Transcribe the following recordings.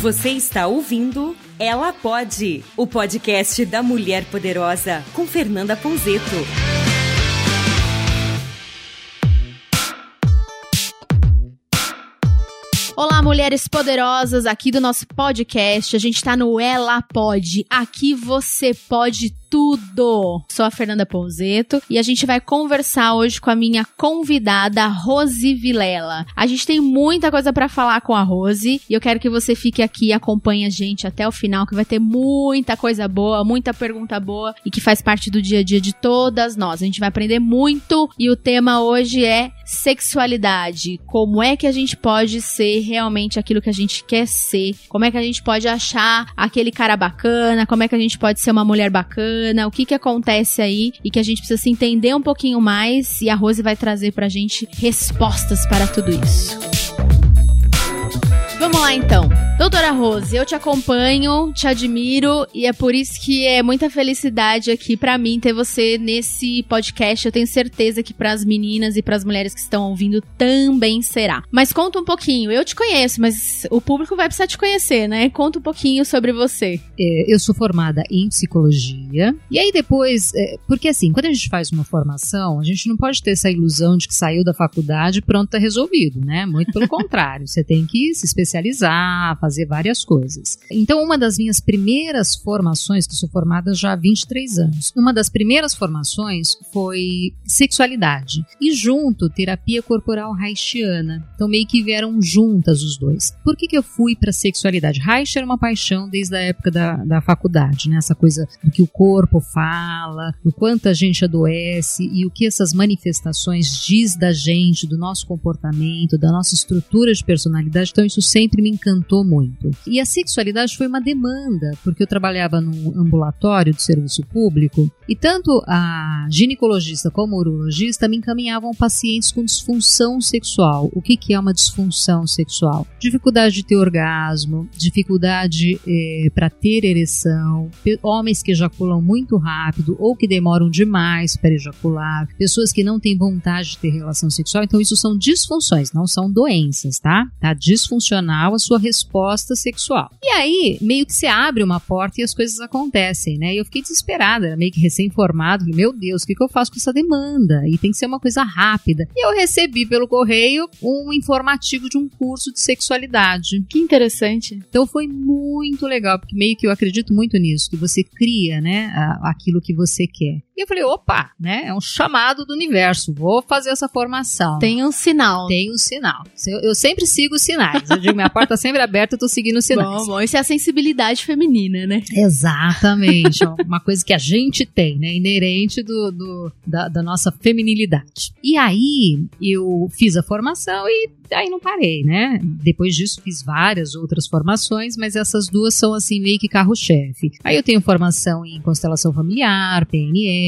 Você está ouvindo Ela Pode, o podcast da Mulher Poderosa, com Fernanda Ponzeto. Mulheres poderosas, aqui do nosso podcast. A gente tá no Ela Pode. Aqui você pode tudo. Sou a Fernanda Ponzeto e a gente vai conversar hoje com a minha convidada Rose Vilela. A gente tem muita coisa para falar com a Rose e eu quero que você fique aqui e acompanhe a gente até o final, que vai ter muita coisa boa, muita pergunta boa e que faz parte do dia a dia de todas nós. A gente vai aprender muito e o tema hoje é sexualidade. Como é que a gente pode ser realmente aquilo que a gente quer ser? Como é que a gente pode achar aquele cara bacana? Como é que a gente pode ser uma mulher bacana? O que que acontece aí e que a gente precisa se entender um pouquinho mais e a Rose vai trazer pra gente respostas para tudo isso. Vamos lá então. Doutora Rose, eu te acompanho, te admiro e é por isso que é muita felicidade aqui para mim ter você nesse podcast. Eu tenho certeza que para as meninas e para as mulheres que estão ouvindo também será. Mas conta um pouquinho. Eu te conheço, mas o público vai precisar te conhecer, né? Conta um pouquinho sobre você. É, eu sou formada em psicologia. E aí depois, é, porque assim, quando a gente faz uma formação, a gente não pode ter essa ilusão de que saiu da faculdade e pronto, tá resolvido, né? Muito pelo contrário. Você tem que se especializar, fazer várias coisas. Então, uma das minhas primeiras formações, que sou formada já há 23 anos, uma das primeiras formações foi sexualidade. E junto, terapia corporal haitiana. Então, meio que vieram juntas os dois. Por que, que eu fui para sexualidade? Reich era uma paixão desde a época da, da faculdade, né? Essa coisa do que o corpo fala, do quanto a gente adoece e o que essas manifestações diz da gente, do nosso comportamento, da nossa estrutura de personalidade. Então, isso sempre me encantou muito. E a sexualidade foi uma demanda, porque eu trabalhava no ambulatório do serviço público e tanto a ginecologista como o urologista me encaminhavam pacientes com disfunção sexual. O que, que é uma disfunção sexual? Dificuldade de ter orgasmo, dificuldade eh, para ter ereção, homens que ejaculam muito rápido ou que demoram demais para ejacular, pessoas que não têm vontade de ter relação sexual. Então, isso são disfunções, não são doenças, tá? Tá disfuncional a sua resposta sexual. E aí, meio que se abre uma porta e as coisas acontecem, né? E eu fiquei desesperada, era meio que recém-formado. Meu Deus, o que, que eu faço com essa demanda? E tem que ser uma coisa rápida. E eu recebi pelo correio um informativo de um curso de sexualidade. Que interessante. Então foi muito legal, porque meio que eu acredito muito nisso, que você cria, né, aquilo que você quer. E eu falei, opa, né? É um chamado do universo. Vou fazer essa formação. Tem um sinal. Tem um sinal. Eu, eu sempre sigo os sinais. Eu digo, minha porta tá sempre aberta, eu tô seguindo os sinais. Bom, bom, isso é a sensibilidade feminina, né? Exatamente. uma coisa que a gente tem, né? Inerente do, do da, da, nossa feminilidade. E aí, eu fiz a formação e aí não parei, né? Depois disso, fiz várias outras formações, mas essas duas são, assim, meio que carro-chefe. Aí eu tenho formação em constelação familiar, PNL,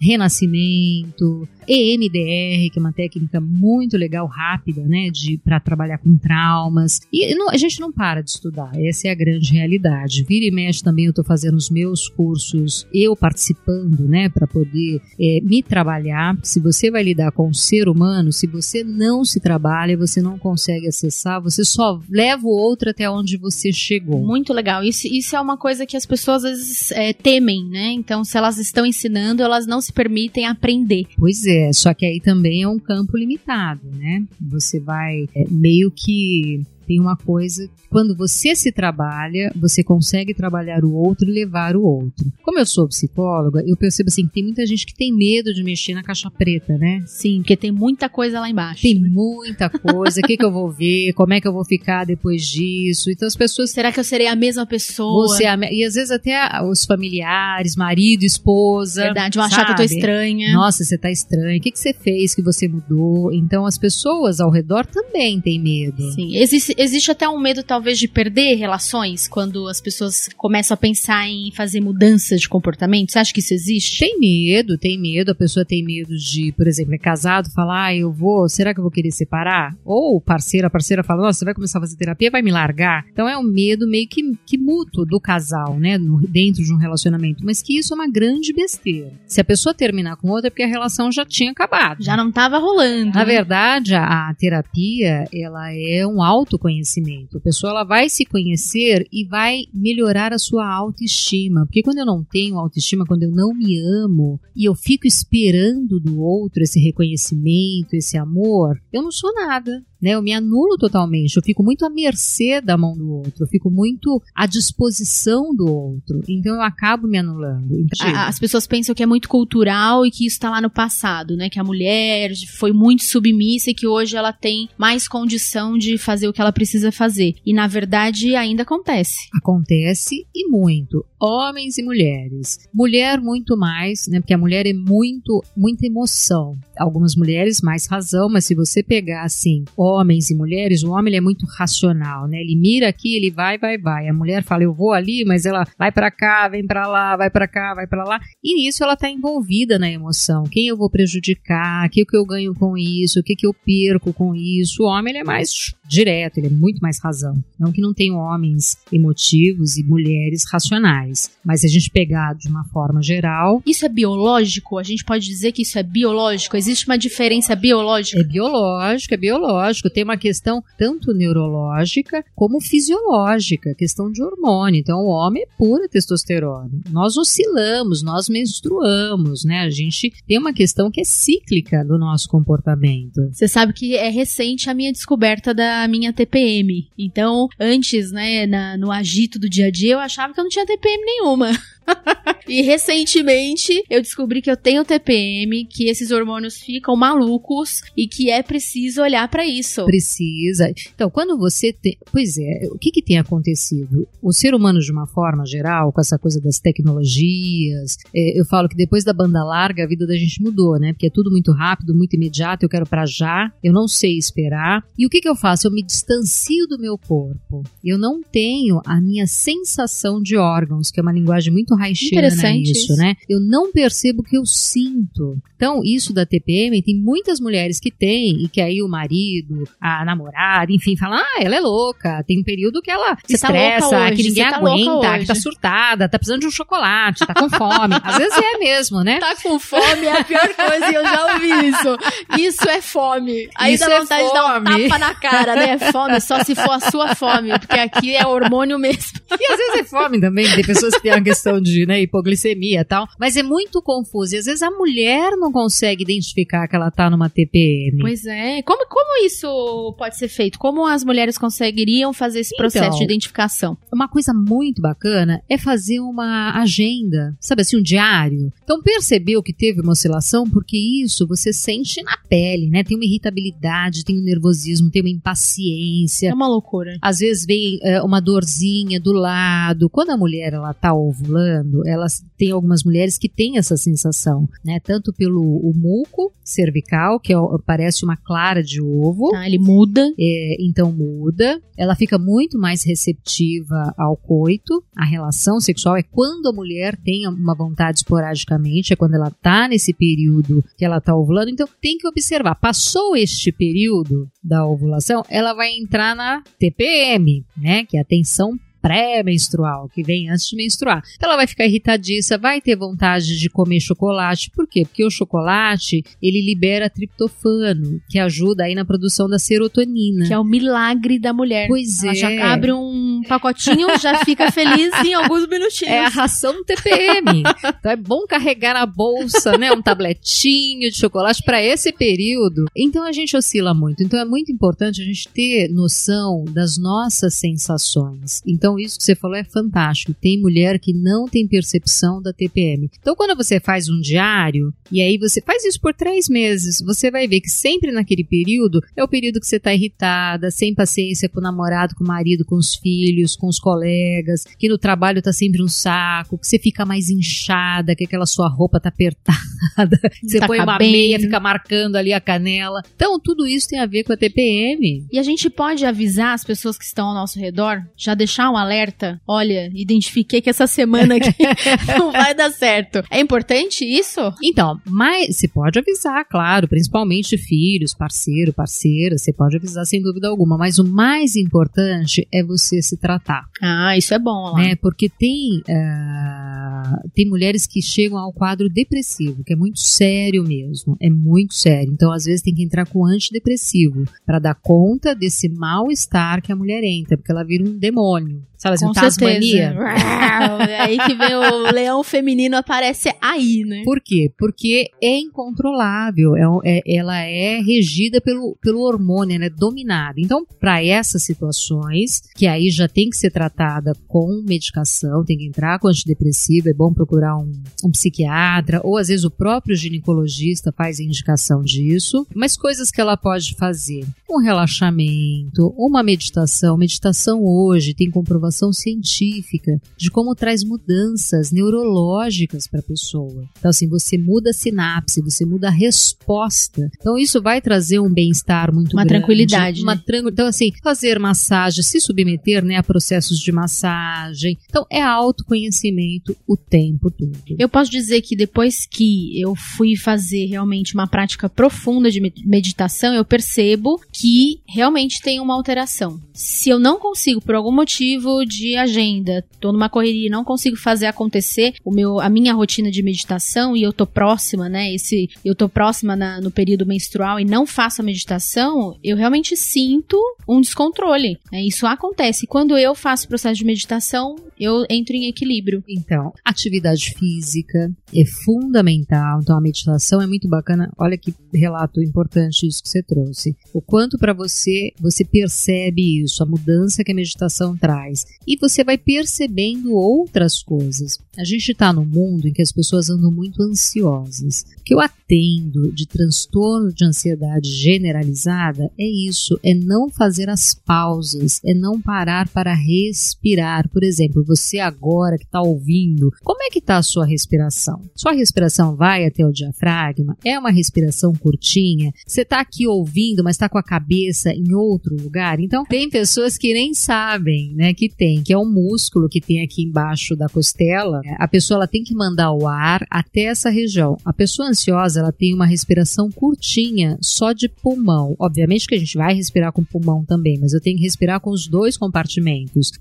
renascimento, EMDR, que é uma técnica muito legal, rápida, né, de para trabalhar com traumas. E não, a gente não para de estudar, essa é a grande realidade. Vira e mexe também eu estou fazendo os meus cursos, eu participando, né, para poder é, me trabalhar. Se você vai lidar com o ser humano, se você não se trabalha, você não consegue acessar, você só leva o outro até onde você chegou. Muito legal. Isso, isso é uma coisa que as pessoas às vezes é, temem, né? Então, se elas estão ensinando, elas não se permitem aprender. Pois é, é, só que aí também é um campo limitado, né? Você vai é, meio que tem uma coisa, quando você se trabalha, você consegue trabalhar o outro e levar o outro. Como eu sou psicóloga, eu percebo assim que tem muita gente que tem medo de mexer na caixa preta, né? Sim, porque tem muita coisa lá embaixo. Tem né? muita coisa, o que, que eu vou ver, como é que eu vou ficar depois disso. Então as pessoas. Será que eu serei a mesma pessoa? Você é a... E às vezes até os familiares, marido, esposa. Verdade, vão achar que eu tô estranha. Nossa, você tá estranha. O que, que você fez que você mudou? Então as pessoas ao redor também têm medo. Sim, existe, existe até um medo, talvez, de perder relações quando as pessoas começam a pensar em fazer mudanças de comportamento? Você acha que isso existe? Tem medo, tem medo. A pessoa tem medo de, por exemplo, é casado, falar, ah, eu vou, será que eu vou querer separar? Ou parceira, a parceira fala, nossa, você vai começar a fazer terapia, vai me largar? Então é um medo meio que, que mútuo do casal, né, dentro de um relacionamento. Mas que isso é uma grande besteira. Se a pessoa terminar com outra, é porque a relação já tinha acabado. Já não estava rolando. Na né? verdade, a, a terapia, ela é um auto autoconhecimento. A pessoa ela vai se conhecer e vai melhorar a sua autoestima. Porque quando eu não tenho autoestima, quando eu não me amo e eu fico esperando do outro esse reconhecimento, esse amor, eu não sou nada né? Eu me anulo totalmente, eu fico muito à mercê da mão do outro, eu fico muito à disposição do outro, então eu acabo me anulando. As pessoas pensam que é muito cultural e que isso está lá no passado, né? Que a mulher foi muito submissa e que hoje ela tem mais condição de fazer o que ela precisa fazer. E na verdade ainda acontece. Acontece e muito. Homens e mulheres. Mulher muito mais, né? Porque a mulher é muito, muita emoção. Algumas mulheres mais razão, mas se você pegar assim, homens e mulheres, o homem é muito racional, né? Ele mira aqui, ele vai, vai, vai. A mulher fala, eu vou ali, mas ela vai para cá, vem para lá, vai para cá, vai para lá. E nisso ela tá envolvida na emoção. Quem eu vou prejudicar? O que, que eu ganho com isso? O que, que eu perco com isso? O homem é mais direto, ele é muito mais razão. Não que não tenham homens emotivos e mulheres racionais, mas se a gente pegar de uma forma geral. Isso é biológico? A gente pode dizer que isso é biológico? Existe uma diferença biológica? É biológico, é biológico lógico, tem uma questão tanto neurológica como fisiológica, questão de hormônio. Então, o homem é pura testosterona. Nós oscilamos, nós menstruamos, né? A gente tem uma questão que é cíclica do nosso comportamento. Você sabe que é recente a minha descoberta da minha TPM. Então, antes, né, na, no agito do dia a dia, eu achava que eu não tinha TPM nenhuma. e recentemente eu descobri que eu tenho TPM, que esses hormônios ficam malucos e que é preciso olhar para isso. Precisa. Então, quando você tem. Pois é, o que, que tem acontecido? O ser humano, de uma forma geral, com essa coisa das tecnologias, é, eu falo que depois da banda larga a vida da gente mudou, né? Porque é tudo muito rápido, muito imediato, eu quero para já, eu não sei esperar. E o que, que eu faço? Eu me distancio do meu corpo. Eu não tenho a minha sensação de órgãos, que é uma linguagem muito haitiana isso, isso, né? Eu não percebo o que eu sinto. Então, isso da TPM, tem muitas mulheres que têm, e que aí o marido, a namorada, enfim, falam, ah, ela é louca. Tem um período que ela se tá estressa, tá que ninguém tá aguenta, que tá surtada, tá precisando de um chocolate, tá com fome. Às vezes é mesmo, né? Tá com fome é a pior coisa, e eu já ouvi isso. Isso é fome. Aí isso dá é vontade é de dar um tapa na cara, né? Fome, só se for a sua fome, porque aqui é hormônio mesmo. E às vezes é fome também, tem pessoas que têm a questão de de né, hipoglicemia e tal, mas é muito confuso. E às vezes a mulher não consegue identificar que ela tá numa TPM. Pois é. Como, como isso pode ser feito? Como as mulheres conseguiriam fazer esse processo então, de identificação? Uma coisa muito bacana é fazer uma agenda, sabe assim, um diário. Então percebeu que teve uma oscilação, porque isso você sente na pele, né? Tem uma irritabilidade, tem um nervosismo, tem uma impaciência. É uma loucura. Às vezes vem é, uma dorzinha do lado. Quando a mulher ela tá ovulando, elas têm algumas mulheres que têm essa sensação, né? Tanto pelo o muco cervical, que é, parece uma clara de ovo. Ah, ele muda. É, então muda. Ela fica muito mais receptiva ao coito. A relação sexual é quando a mulher tem uma vontade esporadicamente, é quando ela tá nesse período que ela tá ovulando. Então tem que observar. Passou este período da ovulação, ela vai entrar na TPM, né? Que é a tensão pré-menstrual, que vem antes de menstruar. Então ela vai ficar irritadiça, vai ter vontade de comer chocolate. Por quê? Porque o chocolate, ele libera triptofano, que ajuda aí na produção da serotonina. Que é o milagre da mulher. Pois ela é. já abre um pacotinho, já fica feliz em alguns minutinhos. É a ração TPM. então é bom carregar na bolsa, né, um tabletinho de chocolate para esse período. Então a gente oscila muito. Então é muito importante a gente ter noção das nossas sensações. Então, isso que você falou é fantástico. Tem mulher que não tem percepção da TPM. Então, quando você faz um diário, e aí você faz isso por três meses, você vai ver que sempre naquele período é o período que você está irritada, sem paciência com o namorado, com o marido, com os filhos, com os colegas, que no trabalho está sempre um saco, que você fica mais inchada, que aquela sua roupa está apertada, você tá põe cabendo. uma meia, fica marcando ali a canela. Então, tudo isso tem a ver com a TPM. E a gente pode avisar as pessoas que estão ao nosso redor, já deixar um alerta? Olha, identifiquei que essa semana aqui não vai dar certo. É importante isso? Então, mas você pode avisar, claro, principalmente filhos, parceiro, parceira, você pode avisar sem dúvida alguma, mas o mais importante é você se tratar. Ah, isso é bom. Lá. Né? Porque tem, uh, tem mulheres que chegam ao quadro depressivo, que é muito sério mesmo. É muito sério. Então, às vezes, tem que entrar com antidepressivo para dar conta desse mal-estar que a mulher entra, porque ela vira um demônio. Sabe assim, Tasmania? certeza. aí que vem o leão feminino aparece aí, né? Por quê? Porque é incontrolável, é, é- ela é regida pelo, pelo hormônio, ela é dominada. Então, para essas situações, que aí já tem que ser tratada com medicação, tem que entrar com antidepressivo, é bom procurar um, um psiquiatra, ou às vezes o próprio ginecologista faz a indicação disso. Mas coisas que ela pode fazer: um relaxamento, uma meditação. Meditação hoje tem comprovação científica de como traz mudanças neurológicas para a pessoa. Então, assim, você muda a sinapse, você muda a resposta. Então, isso vai trazer um bem-estar muito Uma grande. tranquilidade, Uma né? tranqui- Então, assim, fazer massagem, se submeter né, processos de massagem. Então, é autoconhecimento o tempo todo. Eu posso dizer que depois que eu fui fazer realmente uma prática profunda de med- meditação, eu percebo que realmente tem uma alteração. Se eu não consigo, por algum motivo de agenda, tô numa correria e não consigo fazer acontecer o meu, a minha rotina de meditação e eu tô próxima, né? Esse, eu tô próxima na- no período menstrual e não faço a meditação, eu realmente sinto um descontrole. né? Isso acontece. Quando eu faço processo de meditação, eu entro em equilíbrio. Então, atividade física é fundamental. Então, a meditação é muito bacana. Olha que relato importante isso que você trouxe. O quanto para você você percebe isso, a mudança que a meditação traz. E você vai percebendo outras coisas. A gente está num mundo em que as pessoas andam muito ansiosas. O que eu atendo de transtorno de ansiedade generalizada é isso, é não fazer as pausas, é não parar para respirar. Por exemplo, você agora que está ouvindo, como é que está a sua respiração? Sua respiração vai até o diafragma? É uma respiração curtinha? Você está aqui ouvindo, mas está com a cabeça em outro lugar? Então, tem pessoas que nem sabem, né, que tem, que é um músculo que tem aqui embaixo da costela. A pessoa ela tem que mandar o ar até essa região. A pessoa ansiosa, ela tem uma respiração curtinha, só de pulmão. Obviamente que a gente vai respirar com o pulmão também, mas eu tenho que respirar com os dois compartimentos,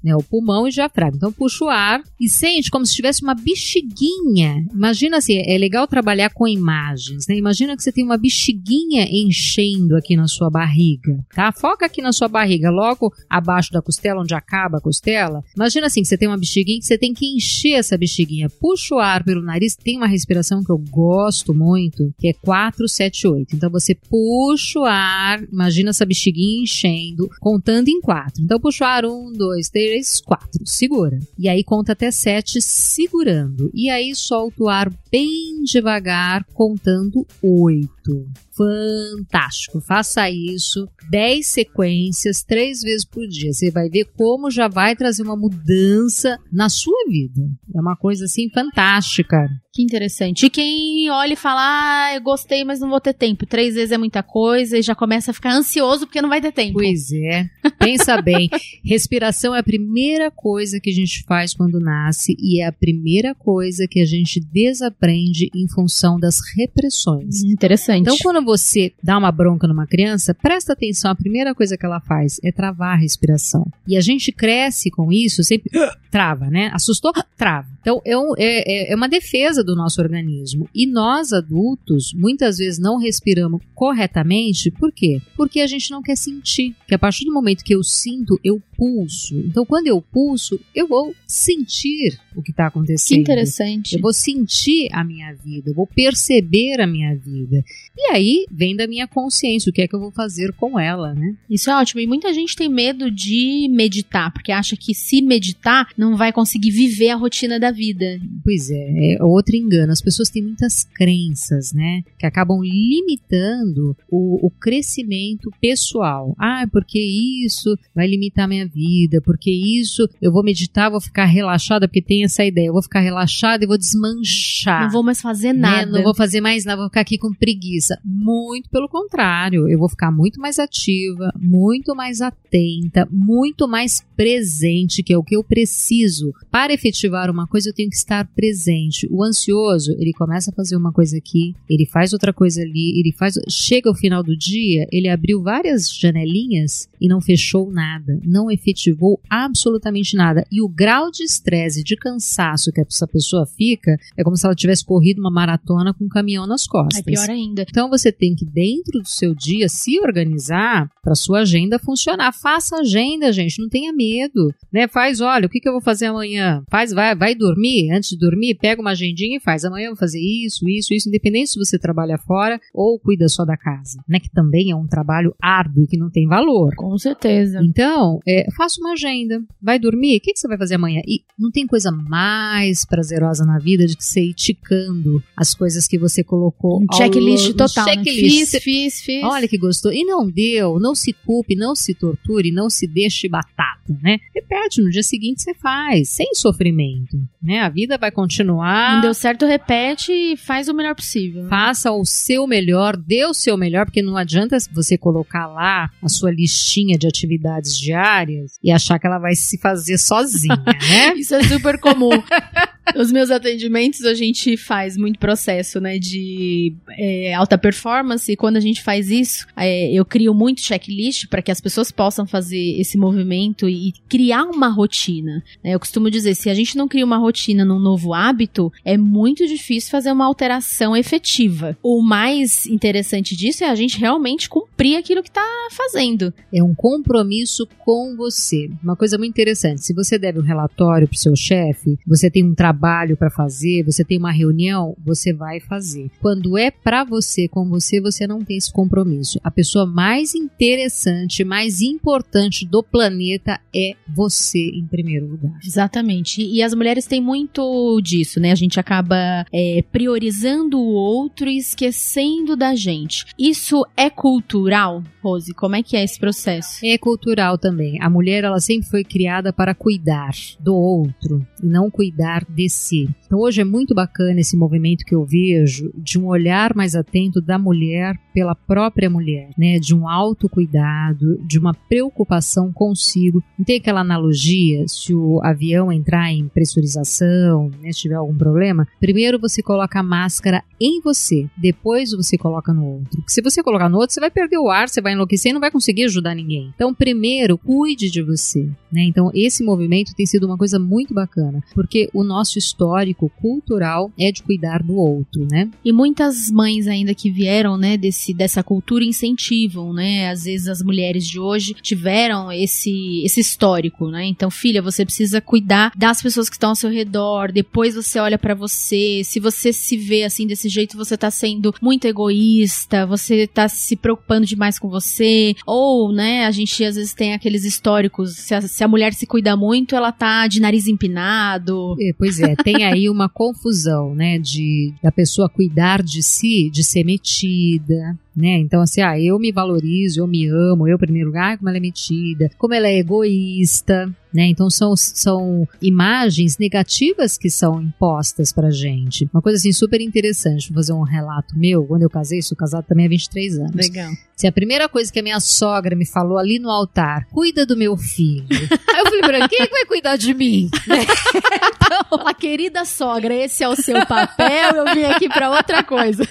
né? O pulmão e o diafragma. Então puxa o ar e sente como se tivesse uma bexiguinha. Imagina assim, é legal trabalhar com imagens, né? Imagina que você tem uma bexiguinha enchendo aqui na sua barriga, tá? Foca aqui na sua barriga, logo abaixo da costela, onde acaba a costela. Imagina assim, que você tem uma bexiguinha que você tem que encher essa bexiguinha. Puxa o ar pelo nariz, tem uma respiração que eu gosto muito, que é 4, 7, 8. Então você puxa o ar, imagina essa bexiguinha enchendo, contando em 4. Então puxa o ar, 1, 2, 3, 4. Segura. E aí conta até 7 segurando. E aí solta o ar bem devagar, contando 8. Fantástico. Faça isso 10 sequências, três vezes por dia. Você vai ver como já vai trazer uma mudança na sua vida. É uma coisa assim fantástica. Que interessante. E quem olha e fala, ah, eu gostei, mas não vou ter tempo. Três vezes é muita coisa e já começa a ficar ansioso porque não vai ter tempo. Pois é. Pensa bem. Respiração é a primeira coisa que a gente faz quando nasce e é a primeira coisa que a gente desaprende em função das repressões. Interessante. Então, quando você dá uma bronca numa criança, presta atenção, a primeira coisa que ela faz é travar a respiração. E a gente cresce com isso, sempre trava, né? Assustou, trava. Então, é, um- é- é- é uma defesa do nosso organismo. E nós, adultos, muitas vezes não respiramos corretamente, por quê? Porque a gente não quer sentir. Que a partir do momento que eu sinto, eu pulso. Então, quando eu pulso, eu vou sentir o que está que acontecendo. interessante. Eu vou sentir a minha vida, eu vou perceber a minha vida. E aí vem da minha consciência o que é que eu vou fazer com ela, né? Isso é ótimo. E muita gente tem medo de meditar, porque acha que se meditar não vai conseguir viver a rotina da vida. Pois é, é outro engano. As pessoas têm muitas crenças, né? Que acabam limitando o, o crescimento pessoal. Ah, porque isso vai limitar minha vida, porque isso eu vou meditar, vou ficar relaxada, porque tem essa ideia. Eu vou ficar relaxada e vou desmanchar. Não vou mais fazer né? nada. Não vou fazer mais nada, vou ficar aqui com preguiça. Muito pelo contrário, eu vou ficar muito mais ativa, muito mais atenta, muito mais presente, que é o que eu preciso. Para efetivar uma coisa, eu tenho que estar presente. O ansioso, ele começa a fazer uma coisa aqui, ele faz outra coisa ali, ele faz. Chega ao final do dia, ele abriu várias janelinhas e não fechou nada, não efetivou absolutamente nada. E o grau de estresse, de cansaço que essa pessoa fica, é como se ela tivesse corrido uma maratona com um caminhão nas costas. É pior ainda. Então você tem que, dentro do seu dia, se organizar para sua agenda funcionar. Faça agenda, gente, não tenha medo. Né? Faz, olha, o que, que eu vou fazer amanhã? Faz, vai, vai dormir, antes de dormir, pega uma agendinha e faz. Amanhã eu vou fazer isso, isso, isso, independente se você trabalha fora ou cuida só da casa, né? Que também é um trabalho árduo e que não tem valor. Com certeza. Então, é, faça uma agenda. Vai dormir? O que, que você vai fazer amanhã? E não tem coisa mais prazerosa na vida de que você ir ticando as coisas que você colocou. Um checklist total. Um checklist. Fiz, fiz, fiz. Olha que gostou. E não deu. Não se culpe, não se torture, não se deixe batata, né? Repete, no dia seguinte você faz, sem sofrimento, né? A vida vai continuar. Não deu certo, repete e faz o melhor possível. Faça o seu melhor, dê o seu melhor, porque não adianta você colocar lá a sua listinha de atividades diárias e achar que ela vai se fazer sozinha, né? Isso é super comum. Os meus atendimentos a gente faz muito processo, né, de é, alta performance. E quando a gente faz isso, é, eu crio muito checklist para que as pessoas possam fazer esse movimento e, criar uma rotina. Né? Eu costumo dizer, se a gente não cria uma rotina num novo hábito, é muito difícil fazer uma alteração efetiva. O mais interessante disso é a gente realmente cumprir aquilo que está fazendo. É um compromisso com você. Uma coisa muito interessante. Se você deve um relatório para o seu chefe, você tem um trabalho trabalho para fazer, você tem uma reunião, você vai fazer. Quando é para você, com você, você não tem esse compromisso. A pessoa mais interessante, mais importante do planeta é você em primeiro lugar. Exatamente. E as mulheres têm muito disso, né? A gente acaba é, priorizando o outro e esquecendo da gente. Isso é cultural, Rose? Como é que é esse processo? É cultural também. A mulher, ela sempre foi criada para cuidar do outro e não cuidar de Então hoje é muito bacana esse movimento que eu vejo de um olhar mais atento da mulher pela própria mulher, né? De um autocuidado, de uma preocupação consigo. Não tem aquela analogia, se o avião entrar em pressurização, né, se tiver algum problema, primeiro você coloca a máscara em você, depois você coloca no outro. Porque se você colocar no outro, você vai perder o ar, você vai enlouquecer e não vai conseguir ajudar ninguém. Então, primeiro, cuide de você, né? Então, esse movimento tem sido uma coisa muito bacana, porque o nosso histórico cultural é de cuidar do outro, né? E muitas mães ainda que vieram, né, desse dessa cultura incentivam, né? Às vezes as mulheres de hoje tiveram esse esse histórico, né? Então, filha, você precisa cuidar das pessoas que estão ao seu redor, depois você olha para você. Se você se vê assim desse jeito, você tá sendo muito egoísta, você tá se preocupando demais com você, ou, né, a gente às vezes tem aqueles históricos, se se a mulher se cuida muito, ela tá de nariz empinado. É, pois é, tem aí uma confusão, né, de da pessoa cuidar de si, de ser metida, né? Então, assim, ah, eu me valorizo, eu me amo, eu, em primeiro lugar, como ela é metida, como ela é egoísta, né? Então, são, são imagens negativas que são impostas pra gente. Uma coisa, assim, super interessante, vou fazer um relato meu, quando eu casei, sou casado também há 23 anos. Legal. Se a primeira coisa que a minha sogra me falou ali no altar, cuida do meu filho. Aí eu falei pra ela, quem é que vai cuidar de mim? Né? Então, a querida sogra, esse é o seu papel, eu vim aqui pra outra coisa.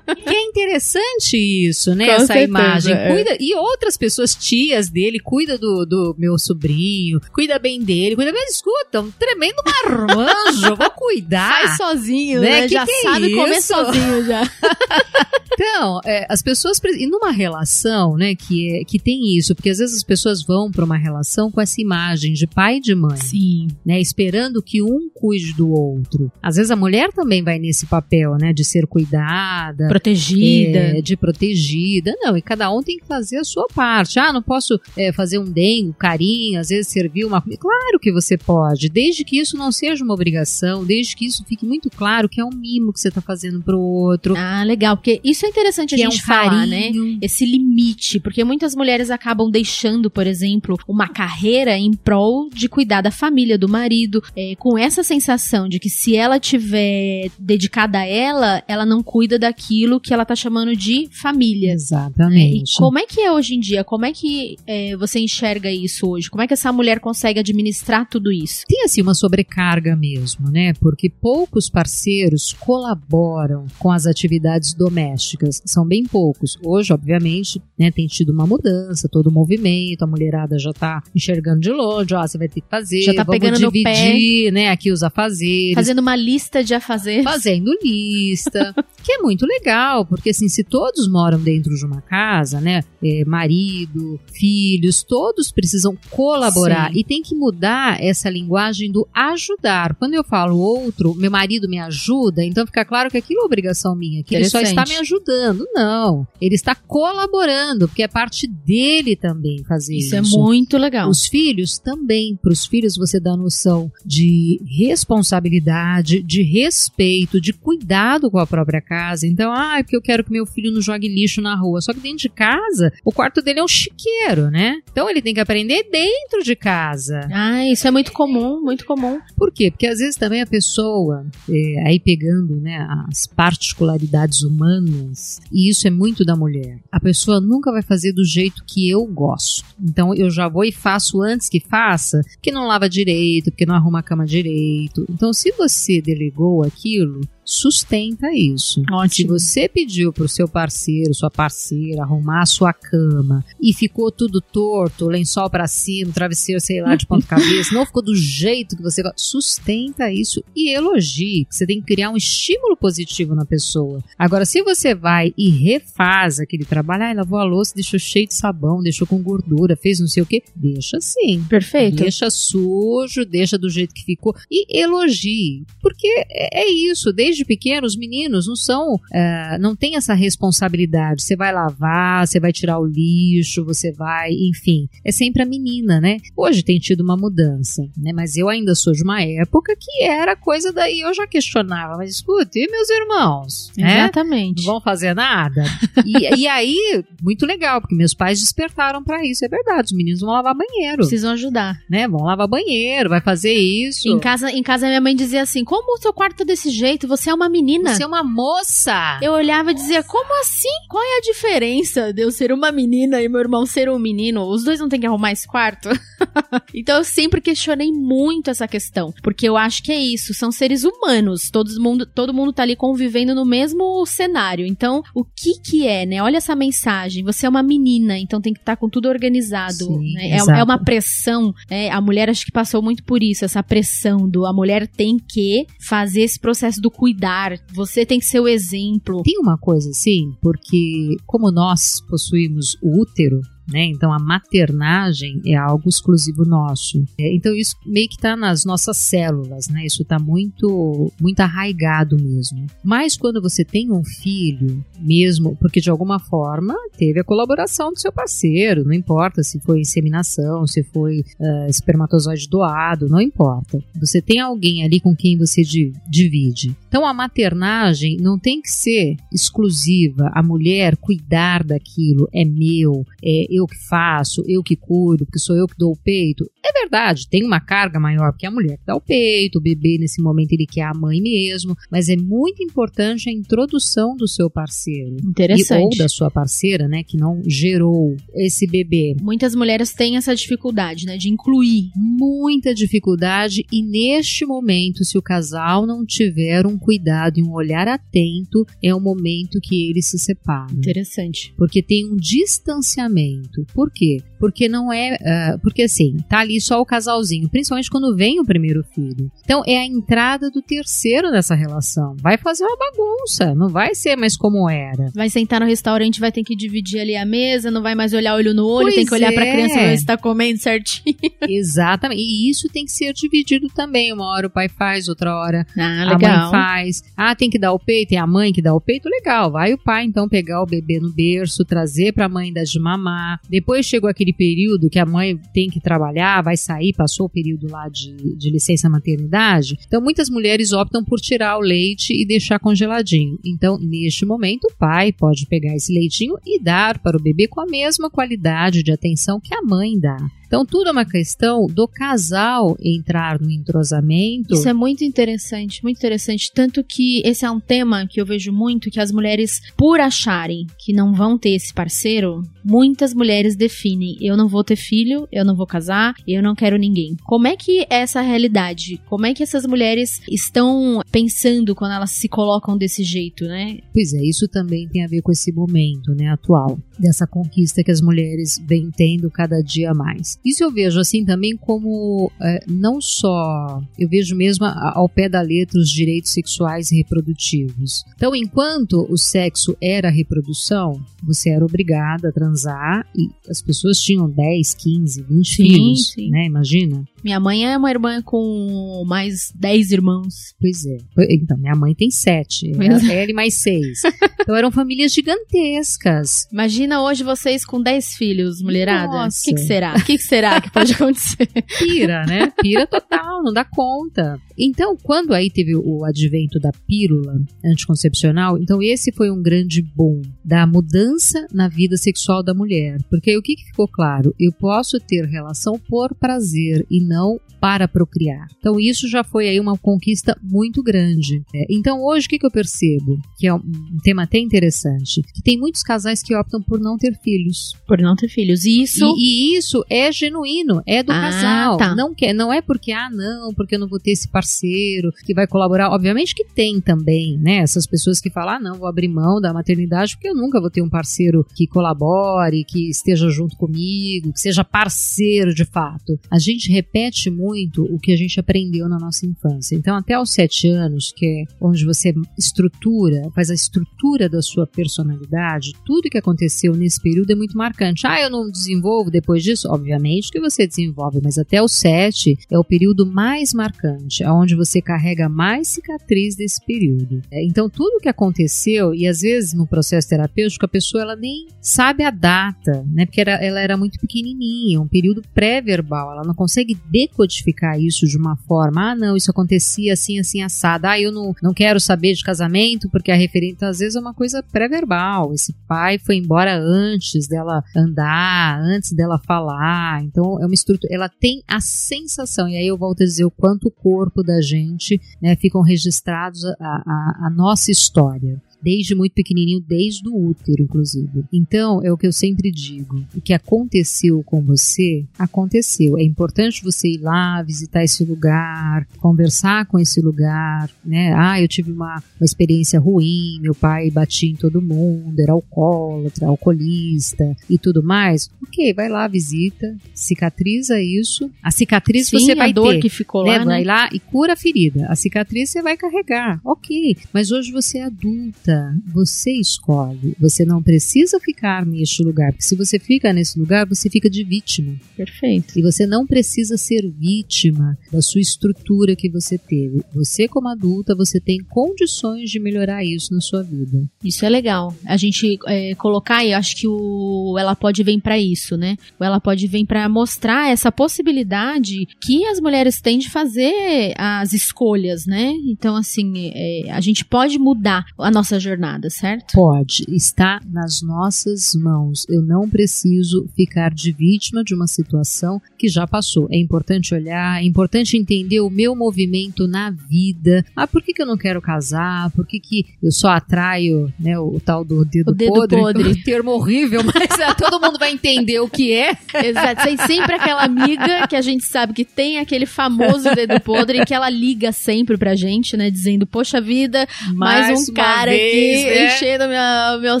E é interessante isso, né? Com Essa certeza, imagem. é. Cuida, e outras pessoas, tias dele, cuida do, do meu sobrinho, cuida bem dele, cuida bem. Escuta, um tremendo marmanjo, eu vou cuidar. Faz sozinho, Né? né? Que já que é sabe comer isso? sozinho já. Então, é, as pessoas. E numa relação, né, que, é, que tem isso, porque às vezes as pessoas vão para uma relação com essa imagem de pai e de mãe. Sim. né, esperando que um cuide do outro. Às vezes a mulher também vai nesse papel, né, de ser cuidada, Protegida. é, de protegida. Não, e cada um tem que fazer a sua parte. Ah, não posso é, fazer um dengo, carinho, às vezes servir uma comida. Claro que você pode, desde que isso não seja uma obrigação, desde que isso fique muito claro que é um mimo que você está fazendo pro outro. Ah, legal, porque isso é interessante a que é gente um falar, né? carinho. Esse limite, porque muitas mulheres acabam deixando, por exemplo, uma carreira em prol de cuidar da família, do marido. É, com essa essa sensação de que se ela tiver dedicada a ela, ela não cuida daquilo que ela tá chamando de família. Exatamente. E como é que é hoje em dia? Como é que é, você enxerga isso hoje? Como é que essa mulher consegue administrar tudo isso? Tem assim uma sobrecarga mesmo, né? Porque poucos parceiros colaboram com as atividades domésticas. São bem poucos. Hoje, obviamente, né, tem tido uma mudança, todo o movimento, a mulherada já tá enxergando de longe, ó, você vai ter que fazer, Já tá pegando no dividir, né, aqui os afazeres. Fazendo uma lista de afazeres. Fazendo lista, que é muito legal, porque assim, se todos moram dentro de uma casa, né, é, marido, filhos, todos precisam colaborar Sim. e tem que mudar essa linguagem do ajudar. Quando eu falo outro, meu marido me ajuda, então fica claro que aquilo é obrigação minha, que ele só está me ajudando. Não, ele está colaborando, porque é parte dele também fazer isso. Isso é muito legal. Os filhos também. Para os filhos você dá noção de responsabilidade, de respeito, de cuidado com a própria casa. Então, ah, é porque eu quero que meu filho não jogue lixo na rua. Só que dentro de casa, o quarto dele é um chiqueiro, né? Então ele tem que aprender dentro de casa. Ah, isso é muito comum, muito comum. Por quê? Porque às vezes também a pessoa, é, aí pegando né, as particularidades humanas, e isso é muito da mulher, a pessoa nunca vai fazer do jeito que eu gosto. Então eu já vou e faço antes que faça, porque não lava direito, porque não arruma a cama direito. Então se você delegou aquilo, sustenta isso. Se Ótimo. você pediu pro seu parceiro, sua parceira arrumar a sua cama e ficou tudo torto, lençol pra cima, travesseiro, sei lá, de ponta cabeça, não ficou do jeito que você gosta, sustenta isso e elogie. Você tem que criar um estímulo positivo na pessoa. Agora, se você vai e refaz aquele trabalho, ah, lavou a louça, deixou cheio de sabão, deixou com gordura, fez não sei o que, deixa sim. Perfeito. Deixa sujo, deixa do jeito que ficou e elogie. Porque é é isso, desde pequeno, os meninos não são, é, não tem essa responsabilidade. Você vai lavar, você vai tirar o lixo, você vai, enfim. É sempre a menina, né? Hoje tem tido uma mudança, né? Mas eu ainda sou de uma época que era coisa daí, eu já questionava, mas escuta, e meus irmãos? né? Exatamente. Não vão fazer nada. E, e aí, muito legal, porque meus pais despertaram pra isso. É verdade, os meninos vão lavar banheiro, Precisam ajudar. né? Vão lavar banheiro, vai fazer isso. Em casa, em casa, minha mãe dizia assim: Como o seu quarto tá desse jeito? Você é uma menina. Você é uma moça. Eu olhava e dizia: Como assim? Qual é a diferença de eu ser uma menina e meu irmão ser um menino? Os dois não têm que arrumar esse quarto? então eu sempre questionei muito essa questão. Porque eu acho que é isso. São seres humanos. Todo mundo, todo mundo tá ali convivendo no mesmo cenário. Então, o que que é, né? Olha essa mensagem. Você é uma menina, então tem que estar com tudo organizado. Sim, né? É, é uma pressão. né? A mulher acho que passou muito por isso. Essa pressão do a mulher tem que fazer esse processo do cuidar. Você tem que ser o exemplo. Tem uma coisa assim, porque como nós possuímos o útero, né? Então a maternagem é algo exclusivo nosso. É, então isso meio que está nas nossas células, né? Isso está muito, muito arraigado mesmo. Mas quando você tem um filho, mesmo, porque de alguma forma teve a colaboração do seu parceiro, não importa se foi inseminação, se foi ah, espermatozoide doado, não importa. Você tem alguém ali com quem você di- divide. Então a maternagem não tem que ser exclusiva. A mulher cuidar daquilo é meu, é eu que faço, eu que cuido, porque sou eu que dou o peito. É verdade, tem uma carga maior porque a mulher que dá o peito, o bebê nesse momento ele quer a mãe mesmo, mas é muito importante a introdução do seu parceiro. E, ou Interessante. da sua parceira, né, que não gerou esse bebê. Muitas mulheres têm essa dificuldade, né? De incluir. Muita dificuldade, e neste momento, se o casal não tiver um cuidado e um olhar atento, é o momento que eles se separam. Interessante. Porque tem um distanciamento. Por quê? Porque não é. ah, porque assim, tá ali só o casalzinho, principalmente quando vem o primeiro filho. Então é a entrada do terceiro nessa relação. Vai fazer uma bagunça, não vai ser mais como era. Vai sentar no restaurante, vai ter que dividir ali a mesa, não vai mais olhar olho no olho, Pois tem que olhar pra é. criança pra ver se tá comendo certinho. Exatamente. E isso tem que ser dividido também. Uma hora o pai faz, outra hora Ah, a mãe faz. Ah, tem que dar o peito, tem a mãe que dá o peito, legal. Vai o pai então pegar o bebê no berço, trazer pra mãe dar de mamar. Depois chegou aquele período que a mãe tem que trabalhar, vai sair, passou o período lá de, de licença maternidade. Então muitas mulheres optam por tirar o leite e deixar congeladinho. Então, neste momento, o pai pode pegar esse leitinho e dar para o bebê com a mesma qualidade de atenção que a mãe dá. Então, tudo é uma questão do casal entrar no entrosamento. Isso é muito interessante, muito interessante. Tanto que esse é um tema que eu vejo muito, que as mulheres, por acharem que não vão ter esse parceiro, muitas mulheres definem: eu não vou ter filho, eu não vou casar, eu não quero ninguém. Como é que é essa realidade? Como é que essas mulheres estão pensando quando elas se colocam desse jeito, né? Pois é, isso também tem a ver com esse momento, né, atual, dessa conquista que as mulheres vêm tendo cada dia mais. Isso eu vejo assim também como é, não só eu vejo mesmo ao pé da letra os direitos sexuais e reprodutivos. Então, enquanto o sexo era a reprodução, você era obrigada a transar e as pessoas tinham 10, 15, 20 sim, filhos, sim. né? Imagina. Minha mãe é uma irmã com mais 10 irmãos. Pois é. Então, minha mãe tem 7. Ela, ela e mais 6. Então eram famílias gigantescas. Imagina hoje vocês com 10 filhos, mulherada. O que, que, será? O que, que, será que pode acontecer? Pira, né? Pira total, não dá conta. Então, quando aí teve o advento da pílula anticoncepcional, então esse foi um grande boom da mudança na vida sexual da mulher. Porque o que, que ficou claro? Eu posso ter relação por prazer e não para procriar. Então isso já foi aí uma conquista muito grande. É, então hoje o que, que eu percebo? Que é um tema até interessante, que tem muitos casais que optam por não ter filhos. Por não ter filhos. E isso... E, e isso é genuíno, é do ah, casal. Tá. Não, quer, não é porque, ah não, porque eu não vou ter esse parceiro que vai colaborar. Obviamente que tem também, né? Essas pessoas que falam, ah não, vou abrir mão da maternidade porque eu nunca vou ter um parceiro que colabore, que esteja junto comigo, que seja parceiro de fato. A gente repete muito muito o que a gente aprendeu na nossa infância. Então, até aos sete anos, que é onde você estrutura, faz a estrutura da sua personalidade, tudo que aconteceu nesse período é muito marcante. Ah, eu não desenvolvo depois disso? Obviamente que você desenvolve, mas até os sete é o período mais marcante, onde você carrega mais cicatriz desse período. É, então, tudo que aconteceu, e às vezes no processo terapêutico, a pessoa ela nem sabe a data, né? Porque era, ela era muito pequenininha, um período pré-verbal, ela não consegue decodificar isso de uma forma, ah, não, isso acontecia assim, assim, assado, ah, eu não, não quero saber de casamento porque a então, às vezes, é uma coisa pré-verbal. Esse pai foi embora antes dela andar, antes dela falar, então é uma estrutura, ela tem a sensação, e aí eu volto a dizer o quanto o corpo da gente, né, ficam registrados a, a, a nossa história desde muito pequenininho, desde o útero, inclusive. Então, é o que eu sempre digo: o que aconteceu com você, aconteceu. É importante você ir lá, visitar esse lugar, conversar com esse lugar, né? Ah, eu tive uma, uma experiência ruim, meu pai batia em todo mundo, era alcoólatra, alcoolista e tudo mais. Ok, vai lá, visita, cicatriza isso. A cicatriz Sim, você vai a dor ter, que ficou né? lá, né? Vai lá e cura a ferida. A cicatriz você vai carregar, ok. Mas hoje você é adulta vida você escolhe. Você não precisa ficar neste lugar, porque se você fica nesse lugar, você fica de vítima. Perfeito. E você não precisa ser vítima da sua estrutura que você teve. Você, como adulta, você tem condições de melhorar isso na sua vida. Isso é legal. A gente é, colocar, eu acho que o ela pode vir para isso, né? O ela pode vir para mostrar essa possibilidade que as mulheres têm de fazer as escolhas, né? Então, assim, é, a gente pode mudar a nossa jornada, certo? Pode. Está nas nossas mãos. Eu não preciso ficar de vítima de uma situação que já passou. É importante olhar, é importante entender o meu movimento na vida. Ah, por que, que eu não quero casar? Por que, que eu só atraio né, o, o tal do dedo, o dedo podre? podre. Um termo horrível, mas é, todo mundo vai entender o que é. Exato. Tem sempre aquela amiga que a gente sabe que tem aquele famoso dedo podre que ela liga sempre pra gente, né? Dizendo, poxa vida, mais, mais um cara vez aqui é. enchendo meu, meu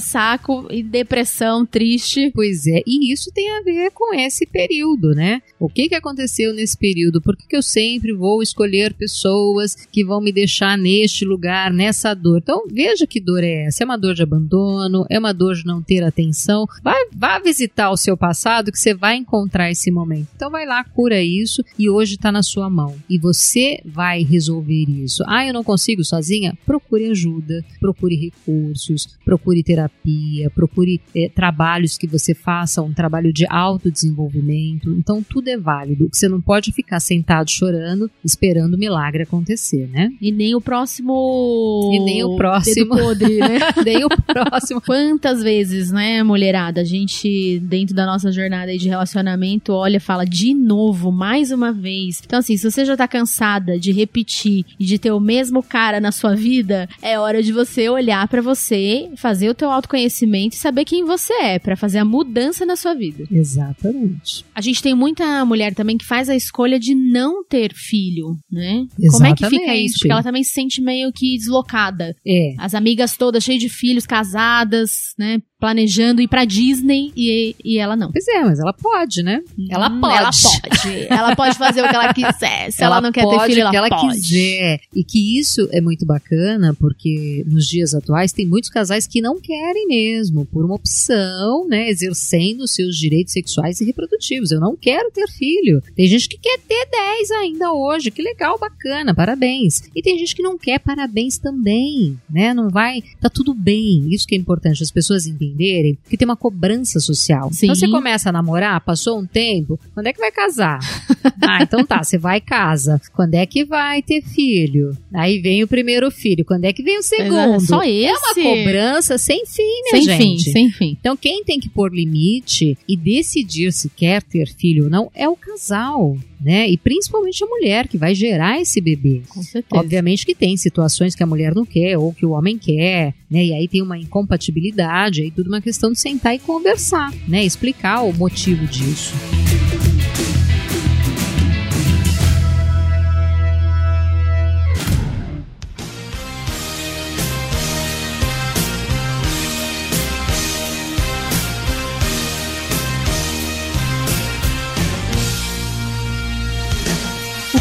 saco e depressão, triste. Pois é, e isso tem a ver com esse período, né? O que, que aconteceu nesse período? Por que, que eu sempre vou escolher pessoas que vão me deixar neste lugar, nessa dor? Então, veja que dor é essa. É uma dor de abandono, é uma dor de não ter atenção. Vai, vá visitar o seu passado que você vai encontrar esse momento. Então, vai lá, cura isso e hoje está na sua mão. E você vai resolver isso. Ah, eu não consigo sozinha? Procure ajuda, procure procure recursos, procure terapia, procure é, trabalhos que você faça, um trabalho de autodesenvolvimento. Então, tudo é válido. Você não pode ficar sentado chorando, esperando o milagre acontecer, né? E nem o próximo. E nem o próximo. Dedo podre, né? nem o próximo. Quantas vezes, né, mulherada, a gente, dentro da nossa jornada de relacionamento, olha e fala de novo, mais uma vez. Então, assim, se você já tá cansada de repetir e de ter o mesmo cara na sua vida, é hora de você olhar para você, fazer o teu autoconhecimento e saber quem você é, para fazer a mudança na sua vida. Exatamente. A gente tem muita mulher também que faz a escolha de não ter filho, né? Exatamente. Como é que fica isso? Porque ela também se sente meio que deslocada. É. As amigas todas cheias de filhos, casadas, né? Planejando ir pra Disney e, e ela não. Pois é, mas ela pode, né? Ela Hum, pode. Ela pode. ela pode fazer o que ela quiser. Se ela, não quer ter pode filho, o ela que ela pode. quiser. E que isso é muito bacana, porque nos dias atuais tem muitos casais que não querem mesmo, por uma opção, né, exercendo seus direitos sexuais e reprodutivos. Eu não quero ter filho. Tem gente que quer ter 10 ainda hoje. Que legal, bacana, parabéns. E tem gente que não quer, parabéns também, né? Não vai, tá tudo bem. Isso que é importante as pessoas entenderem, que tem uma cobrança social. Sim. Então você começa a namorar, passou um tempo, quando é que vai casar? ah, então tá, você vai e casa. Quando é que vai ter filho? Aí vem o primeiro filho. Quando é que vem o segundo? Só esse. É uma cobrança sem fim, sem minha fim, gente. sem fim. Então, quem tem que pôr limite e decidir se quer ter filho ou não é o casal, né? E principalmente a mulher que vai gerar esse bebê. Com certeza. Obviamente que tem situações que a mulher não quer ou que o homem quer, né? E aí tem uma incompatibilidade, aí tudo uma questão de sentar e conversar, né? Explicar o motivo disso.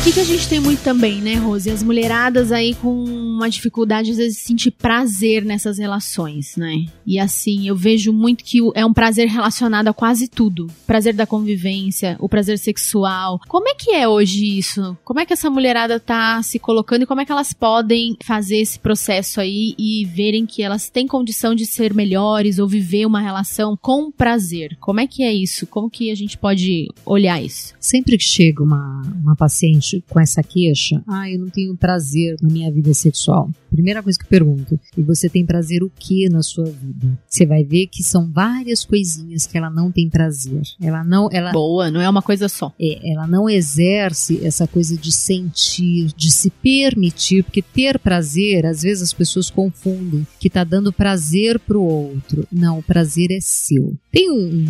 O que, a gente tem muito também, né, Rose? As mulheradas aí com uma dificuldade, às vezes, de sentir prazer nessas relações, né? E assim, eu vejo muito que é um prazer relacionado a quase tudo. Prazer da convivência, o prazer sexual. Como é que é hoje isso? Como é que essa mulherada tá se colocando e como é que elas podem fazer esse processo aí e verem que elas têm condição de ser melhores ou viver uma relação com prazer? Como é que é isso? Como que a gente pode olhar isso? Sempre que chega uma, uma paciente com essa queixa, ah, eu não tenho prazer na minha vida sexual. Primeira coisa que eu pergunto, e você tem prazer o que na sua vida? Você vai ver que são várias coisinhas que ela não tem prazer. Ela não, ela, Boa, não é uma coisa só. é, ela não exerce essa coisa de sentir, de se permitir, porque ter prazer, às vezes as pessoas confundem que tá dando prazer pro outro. Não, o prazer é seu. Tem um-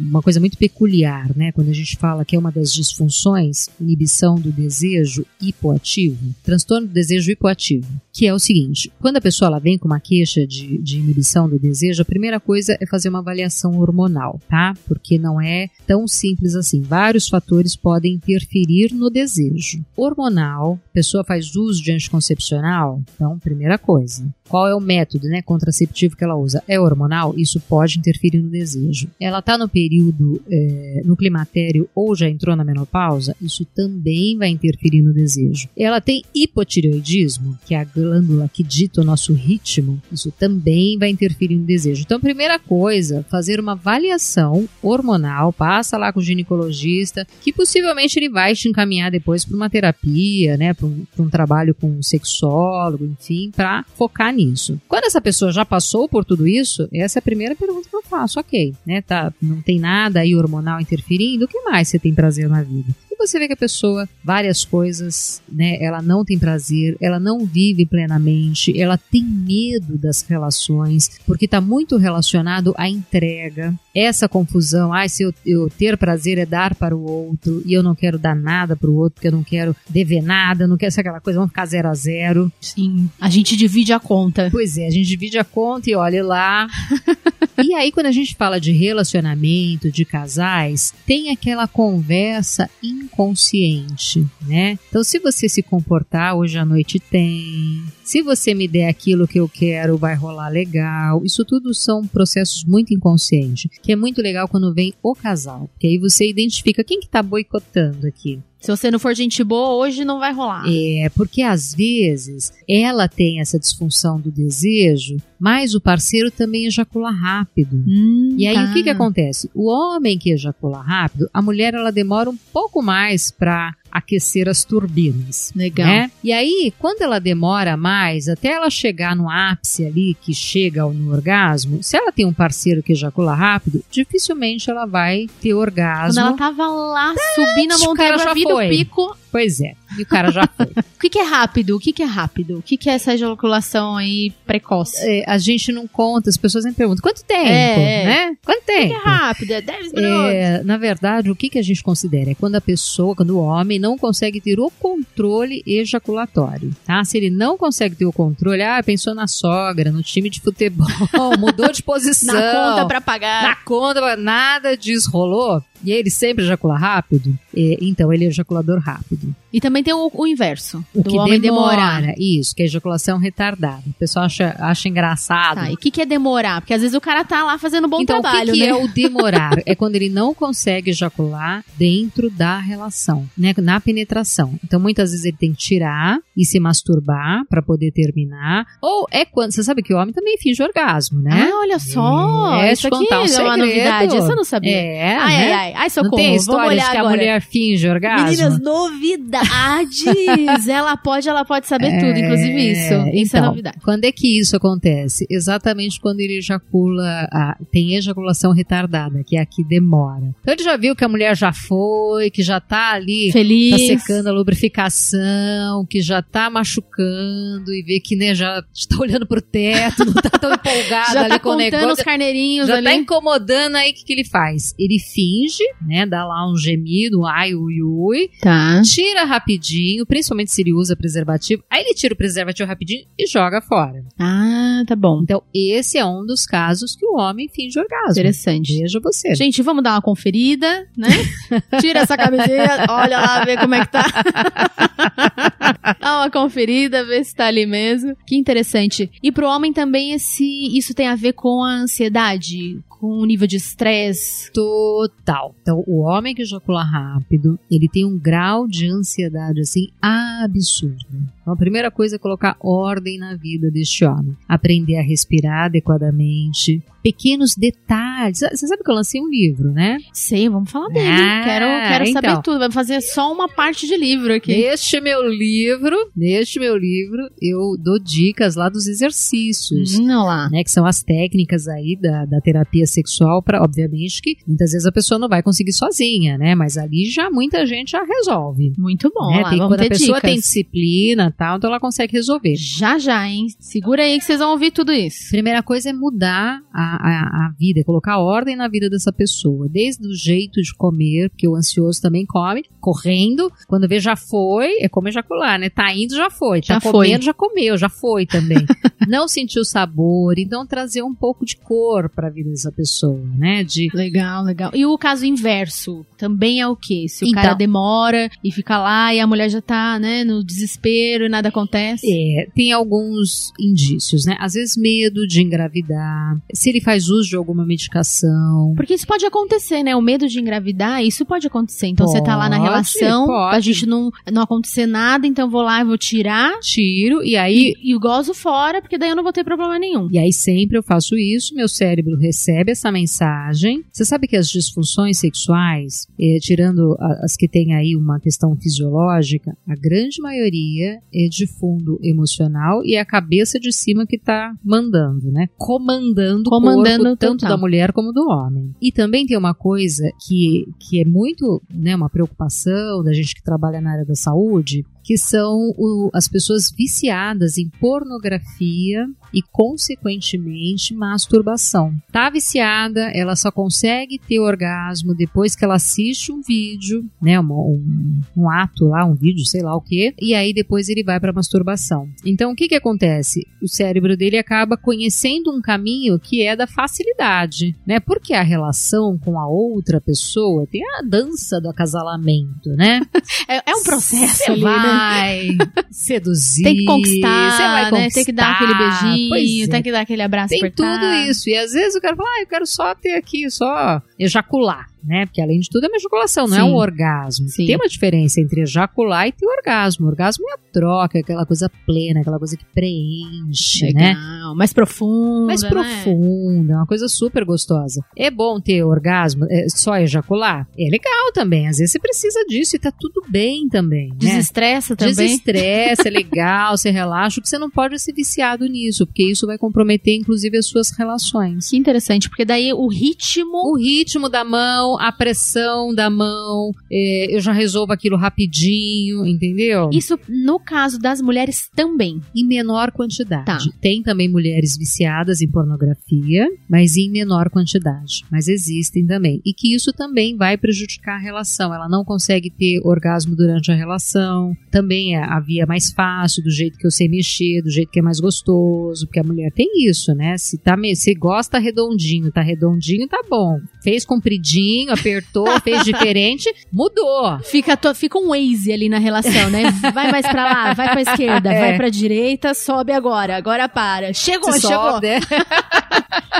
uma coisa muito peculiar, né, quando a gente fala que é uma das disfunções, inibição do desejo hipoativo, transtorno do desejo hipoativo, que é o seguinte, quando a pessoa ela vem com uma queixa de, de inibição do desejo, a primeira coisa é fazer uma avaliação hormonal, tá? Porque não é tão simples assim. Vários fatores podem interferir no desejo. Hormonal, a pessoa faz uso de anticoncepcional, então, primeira coisa. Qual é o método né, contraceptivo que ela usa? É hormonal? Isso pode interferir no desejo. Ela está no período, é, no climatério ou já entrou na menopausa? Isso também vai interferir no desejo. Ela tem hipotireoidismo, que é a glândula que dita o nosso ritmo? Isso também vai interferir no desejo. Então, primeira coisa, fazer uma avaliação hormonal, passa lá com o ginecologista, que possivelmente ele vai te encaminhar depois para uma terapia, né, para um, um trabalho com um sexólogo, enfim, para focar nisso. Quando essa pessoa já passou por tudo isso, essa é a primeira pergunta que eu faço, ok, né, tá, não tem nada aí hormonal interferindo, o que mais você tem prazer na vida? Você vê que a pessoa, várias coisas, né, ela não tem prazer, ela não vive plenamente, ela tem medo das relações, porque está muito relacionado à entrega. Essa confusão, ah, se eu, eu ter prazer é dar para o outro, e eu não quero dar nada para o outro, porque eu não quero dever nada, não quero ser aquela coisa, vamos ficar zero a zero. Sim. A gente divide a conta. Pois é, a gente divide a conta e olha lá. e aí, quando a gente fala de relacionamento, de casais, tem aquela conversa inconsciente, né? Então, se você se comportar, hoje à noite tem. Se você me der aquilo que eu quero, vai rolar legal. Isso tudo são processos muito inconscientes, que é muito legal quando vem o casal, porque aí você identifica quem que tá boicotando aqui. Se você não for gente boa, hoje não vai rolar. É, porque às vezes ela tem essa disfunção do desejo, mas o parceiro também ejacula rápido. Hum, E aí tá. o que que acontece? O homem que ejacula rápido, a mulher ela demora um pouco mais para aquecer as turbinas. Legal. né? E aí, quando ela demora mais, até ela chegar no ápice ali, que chega ao- no orgasmo, se ela tem um parceiro que ejacula rápido, dificilmente ela vai ter Quando orgasmo. ela tava lá subindo a o montanha pra já foi. pico. Pois é, e o cara já foi. O que, que é rápido? O que, que é rápido? O que, que é essa ejaculação aí precoce? É, a gente não conta, as pessoas sempre perguntam, quanto tempo, É, é. né? Quanto O que tempo? é rápido? É 10 minutos. É, na verdade, o que, que a gente considera? É quando a pessoa, quando o homem não consegue ter o controle ejaculatório, tá? Se ele não consegue ter o controle, ah, pensou na sogra, no time de futebol, mudou de posição. Na conta pra pagar. Na conta, nada disso rolou. E ele sempre ejacula rápido, é, então ele é ejaculador rápido. E também tem o, o inverso. O do que homem demora, demorar. isso, que é ejaculação retardada. O pessoal acha, acha engraçado. Tá, e o que, que é demorar? Porque às vezes o cara tá lá fazendo bom então, trabalho, o que, que né? é o demorar? é quando ele não consegue ejacular dentro da relação, né? Na penetração. Então, muitas vezes ele tem que tirar e se masturbar pra poder terminar. Ou é quando. Você sabe que o homem também finge orgasmo, né? Ah, olha só. É, isso aqui é uma novidade. Essa eu não sabia. É, ai, né? ai, ai, ai, socorro. Não tem Vamos história de olhar que a agora. mulher finge orgasmo? Meninas, novidades! ela pode, ela pode saber É, tudo, inclusive isso. isso é então, novidade. Quando é que isso acontece? Exatamente quando ele ejacula, a- tem ejaculação retardada, que é a que demora. Então ele já viu que a mulher já foi, que já tá ali, Feliz. tá secando a lubrificação, que já tá machucando e vê que né, já está olhando pro teto, não tá tão empolgada Já ali tá com o contando negócio. os carneirinhos Já ali. tá incomodando aí, o que, que ele faz? Ele finge, né? Dá lá um gemido, um ai, ui, ui, Tá. tira rapidinho, principalmente se ele usa preservativo. Aí ele tira o preservativo rapidinho e joga fora. Ah, tá bom. Então, esse é um dos casos que o homem finge orgasmo. Interessante. Veja você. Gente, vamos dar uma conferida, né? Tira essa camiseta, olha lá, vê como é que tá. Dá uma conferida, vê se tá ali mesmo. Que interessante. E pro homem também esse, isso tem a ver com a ansiedade, com o nível de estresse. Total. Então, o homem que ejacula rápido, ele tem um grau de ansiedade, assim, absurdo. Então, a primeira coisa é colocar ordem na vida deste homem. Aprender a respirar adequadamente. Pequenos detalhes. Você sabe que eu lancei um livro, né? Sei, vamos falar dele. Ah, quero quero saber então. tudo. Vamos fazer só uma parte de livro aqui. Neste meu livro, neste meu livro, eu dou dicas lá dos exercícios. Não lá. né, que são as técnicas aí da, da terapia sexual para obviamente que muitas vezes a pessoa não vai conseguir sozinha, né? Mas ali já muita gente já resolve. Muito bom. né? lá, Tem- quando a pessoa dicas. tem disciplina, tal, então ela consegue resolver. Já já, hein? Segura aí que vocês vão ouvir tudo isso. Primeira coisa é mudar a, a, a vida, colocar ordem na vida dessa pessoa. Desde o jeito de comer, porque o ansioso também come, correndo. Quando vê já foi, é como ejacular, né? Tá indo, já foi. Tá Já foi. comendo, já comeu, já foi também. Não sentiu sabor, então trazer um pouco de cor pra vida dessa pessoa, né? De Legal, legal. E o caso inverso também é o quê? Se o Então. cara demora e fica lá e a mulher já tá, né, no desespero e nada acontece. É, tem alguns indícios, né? Às vezes medo de engravidar, se ele faz uso de alguma medicação. Porque isso pode acontecer, né? O medo de engravidar, isso pode acontecer. Então você tá lá na Pode, relação, pode. a gente não, não acontecer nada, então eu vou lá e vou tirar Tiro, e aí e, e gozo fora, porque daí eu não vou ter problema nenhum. E aí sempre eu faço isso, meu cérebro recebe essa mensagem. Você sabe que as disfunções sexuais, eh, tirando a- as que têm aí uma questão fisiológica, a grande maioria é de fundo emocional e é a cabeça de cima que tá mandando, né? Comandando, Comandando o corpo, tanto total. da mulher como do homem. E também tem uma coisa que, que é muito, né, uma preocupação da gente que trabalha na área da saúde, que são o- as pessoas viciadas em pornografia e, consequentemente, masturbação. Tá viciada, ela só consegue ter orgasmo depois que ela assiste um vídeo, né, um, um, um ato lá, um vídeo, sei lá o que, e aí depois ele vai para masturbação. Então, o que que acontece? O cérebro dele acaba conhecendo um caminho que é da facilidade, né? Porque a relação com a outra pessoa tem a dança do acasalamento, né? É, é um processo Você ali, né? Vai seduzir, Tem que conquistar, você vai né? Tem que dar aquele conquistar. beijinho, é. tem que dar aquele abraço Tem apertado. tudo isso. E às vezes o cara fala, ah, eu quero só ter aqui, só ejacular. Né? Porque além de tudo é uma ejaculação, não é Sim. um orgasmo. Sim. Tem uma diferença entre ejacular e ter orgasmo. O orgasmo é a troca, é aquela coisa plena, aquela coisa que preenche, né? Legal, mais profunda. mais né? profunda, é uma coisa super gostosa. É bom ter orgasmo, é, só ejacular? É legal também, às vezes você precisa disso e tá tudo bem também, né? Desestressa também. Desestressa, é legal, você relaxa, o que você não pode é ser viciado nisso, porque isso vai comprometer inclusive as suas relações. Que interessante, porque daí o ritmo. O ritmo da mão, a pressão da mão, é, eu já resolvo aquilo rapidinho, entendeu? Isso no caso das mulheres também. em menor quantidade. Tá. Tem também mulheres viciadas em pornografia, mas em menor quantidade. Mas existem também. E que isso também vai prejudicar a relação. Ela não consegue ter orgasmo durante a relação. Também é a via mais fácil, do jeito que eu sei mexer, do jeito que é mais gostoso. Porque a mulher tem isso, né? Se, tá, se gosta redondinho, tá redondinho, tá bom. Fez compridinho, apertou, fez diferente, mudou. Fica, to- fica um Waze ali na relação, né? Vai mais pra lá, vai pra esquerda, É. vai pra direita, sobe agora, agora para. Chegou, Se chegou. sobe, né?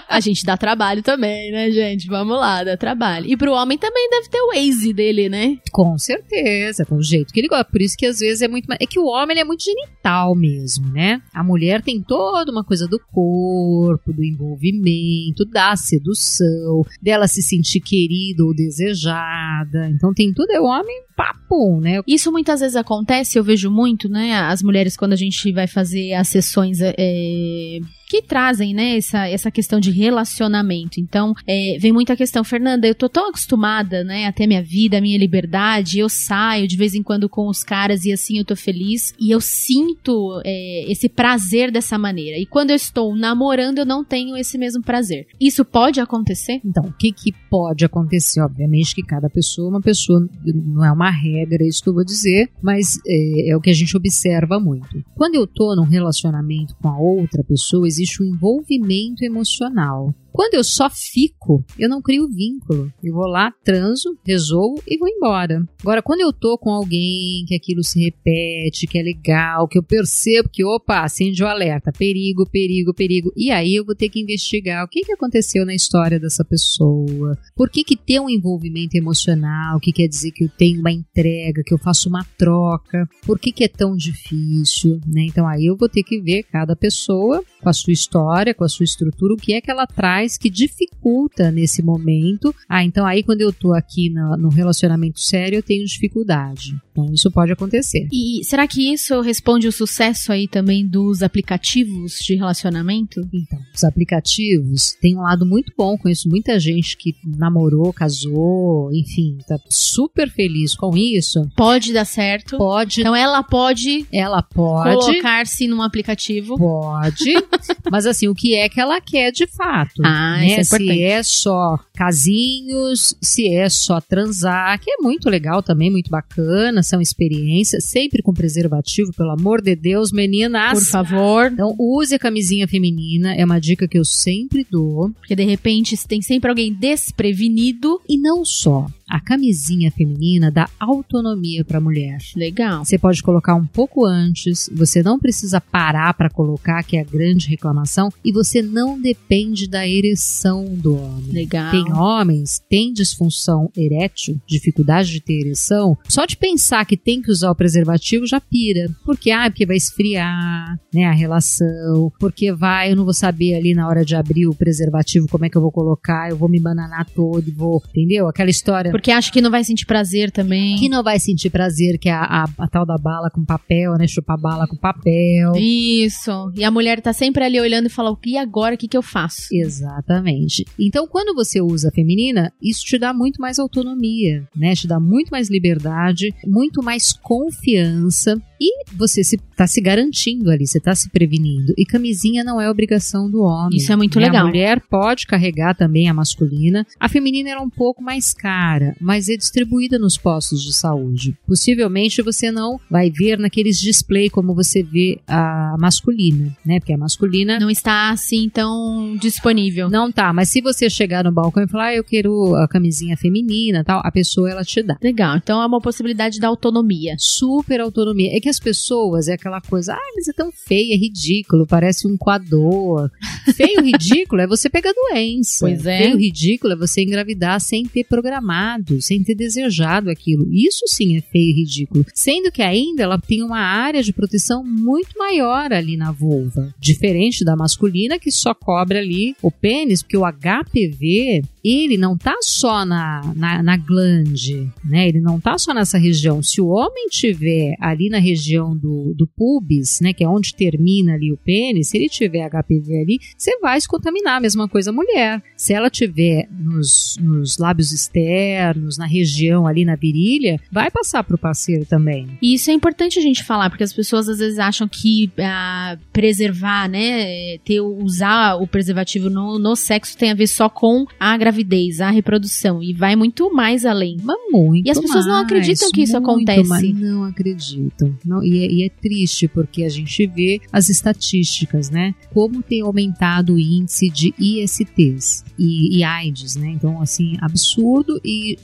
A gente dá trabalho também, né, gente? Vamos lá, dá trabalho. E pro homem também deve ter o Waze dele, né? Com certeza, com o jeito que ele gosta. Por isso que às vezes é muito. É que o homem ele é muito genital mesmo, né? A mulher tem toda uma coisa do corpo, do envolvimento, da sedução, dela se sentir querida ou desejada. Então tem tudo. É o homem papo, né? Isso muitas vezes acontece, eu vejo muito, né? As mulheres, quando a gente vai fazer as sessões é, que trazem, né, essa, essa questão de relacionamento. Então, é, vem muita questão, Fernanda, eu tô tão acostumada, né, a ter minha vida, a minha liberdade, eu saio de vez em quando com os caras e assim eu tô feliz. E eu sinto é, esse prazer dessa maneira. E quando eu estou namorando, eu não tenho esse mesmo prazer. Isso pode acontecer? Então, o que, que pode acontecer? Obviamente que cada pessoa é uma pessoa, não é uma regra isso que eu vou dizer, mas é, é o que a gente observa muito. Quando eu tô num relacionamento com a outra pessoa, existe um envolvimento emocional. Quando eu só fico, eu não crio vínculo. Eu vou lá, transo, resolvo e vou embora. Agora, quando eu tô com alguém que aquilo se repete, que é legal, que eu percebo que, opa, acende o alerta, perigo, perigo, perigo. E aí eu vou ter que investigar o que, que aconteceu na história dessa pessoa. Por que, que tem um envolvimento emocional, que quer dizer que eu tenho uma entrega, que eu faço uma troca. Por que, que é tão difícil, né? Então aí eu vou ter que ver cada pessoa com a sua história, com a sua estrutura, o que é que ela traz que dificulta nesse momento. Ah, então aí quando eu tô aqui na- no relacionamento sério, eu tenho dificuldade. Então isso pode acontecer. E será que isso responde o sucesso aí também dos aplicativos de relacionamento? Então, os aplicativos têm um lado muito bom. Conheço muita gente que namorou, casou, enfim, tá super feliz com isso. Pode dar certo. Pode, Então ela pode, ela pode, colocar-se num aplicativo. pode, mas assim, o que é que ela quer de fato? Ah, né? isso é se importante. é só casinhos, se é só transar, que é muito legal também, muito bacana, são experiências, sempre com preservativo, pelo amor de Deus, meninas. Por favor. Então, use a camisinha feminina, é uma dica que eu sempre dou. Porque de repente tem sempre alguém desprevenido. E não só, a camisinha feminina dá autonomia para a mulher. Legal. Você pode colocar um pouco antes, você não precisa parar para colocar, que é a grande reclamação, e você não depende da ereção do homem. Legal. Tem homens, tem disfunção erétil, dificuldade de ter ereção, só de pensar que tem que usar o preservativo já pira. Porque, ah, porque vai esfriar, né, a relação, porque vai, eu não vou saber ali na hora de abrir o preservativo como é que eu vou colocar, eu vou me bananar todo e vou, entendeu? Aquela história Porque acha que não vai sentir prazer também. que não vai sentir prazer, que é a, a, a tal da bala com papel, né? Chupar bala com papel. Isso. E a mulher tá sempre ali olhando e fala: e agora? O que, que eu faço? Exatamente. Então, quando você usa a feminina, isso te dá muito mais autonomia, né? Te dá muito mais liberdade, muito mais confiança e você se, tá se garantindo ali, você tá se prevenindo. E camisinha não é obrigação do homem. Isso é muito né? legal. A mulher pode carregar também a masculina. A feminina era um pouco mais cara, mas é distribuída nos postos de saúde. Possivelmente você não vai ver naqueles display como você vê a masculina, né? Porque a masculina Não está assim tão disponível. não tá, mas se você chegar no balcão e falar, ah, eu quero a camisinha feminina tal, a pessoa ela te dá. Legal. Então é uma possibilidade da autonomia. Super autonomia. É que que as pessoas é aquela coisa, ah, mas é tão feio, é ridículo, parece um coador. Feio, ridículo é você pegar doença. Pois é. Feio, ridículo é você engravidar sem ter programado, sem ter desejado aquilo. Isso sim é feio e ridículo. Sendo que ainda ela tem uma área de proteção muito maior ali na vulva. Diferente da masculina que só cobre ali o pênis, porque o HPV, ele não tá só na, na, na glande, né? Ele não tá só nessa região. Se o homem tiver ali na região do, do pubis, né? Que é onde termina ali o pênis, se ele tiver HPV ali, você vai se contaminar. A mesma coisa a mulher. Se ela tiver nos, nos lábios externos, na região ali na virilha, vai passar pro parceiro também. E isso é importante a gente falar, porque as pessoas às vezes acham que ah, preservar, né, ter, usar o preservativo no, no sexo tem a ver só com a gravidez, a reprodução, e vai muito mais além. Mas muito E as pessoas não mais, acreditam que isso acontece. mais. Não acreditam. Não, e, é, e é triste porque a gente vê as estatísticas, né? Como tem aumentado o índice de ISTs e, e AIDS, né? Então, assim, absurdo e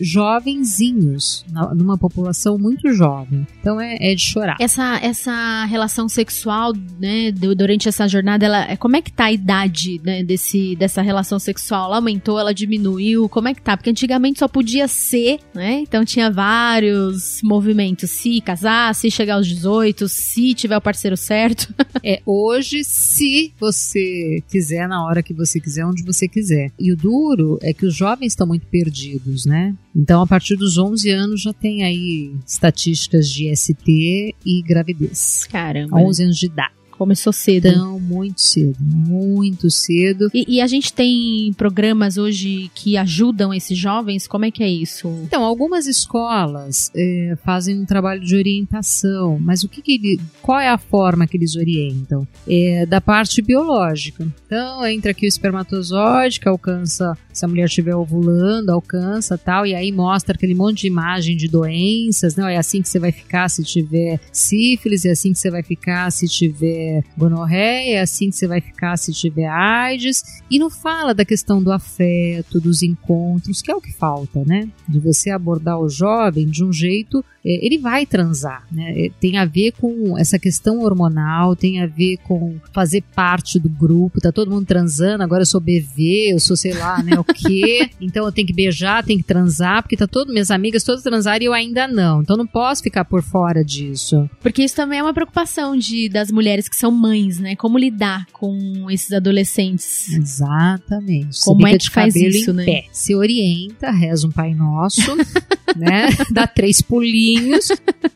jovenzinhos, numa população muito jovem. Então é, é de chorar. Essa, essa relação sexual, né, du- durante essa jornada, ela, é- como é que tá a idade né, desse, dessa relação sexual? Ela aumentou, ela diminuiu? Como é que tá? Porque antigamente só podia ser, né? Então tinha vários movimentos. Se casar, se chegar aos 18, se tiver o parceiro certo. É hoje, se você quiser, na hora que você quiser, onde você quiser. E o duro é que os jovens estão muito perdidos, né? Então, a partir dos 11 anos já tem aí estatísticas de ST e gravidez. Caramba. 11 anos de idade. Começou cedo. Então, muito cedo, muito cedo. E, e a gente tem programas hoje que ajudam esses jovens? Como é que é isso? Então, algumas escolas eh, fazem um trabalho de orientação, mas o que, que ele, qual é a forma que eles orientam? É da parte biológica. Então, entra aqui o espermatozoide que alcança, se a mulher estiver ovulando, alcança tal, e aí mostra aquele monte de imagem de doenças, não? É assim que você vai ficar se tiver sífilis, é assim que você vai ficar se tiver gonorreia, é assim que você vai ficar se tiver AIDS, e não fala da questão do afeto, dos encontros, que é o que falta, né? De você abordar o jovem de um jeito, ele vai transar, né? É, Tem a ver com essa questão hormonal, tem a ver com fazer parte do grupo, tá todo mundo transando, agora eu sou BV, eu sou sei lá, né, o quê? Então eu tenho que beijar, tenho que transar, porque tá todo, minhas amigas todas transaram e eu ainda não. Então não posso ficar por fora disso. Porque isso também é uma preocupação de, das mulheres que são mães, né? Como lidar com esses adolescentes. Exatamente. Como é que de faz isso, né? pé. Se orienta, reza um Pai Nosso, né? Dá três pulinhos,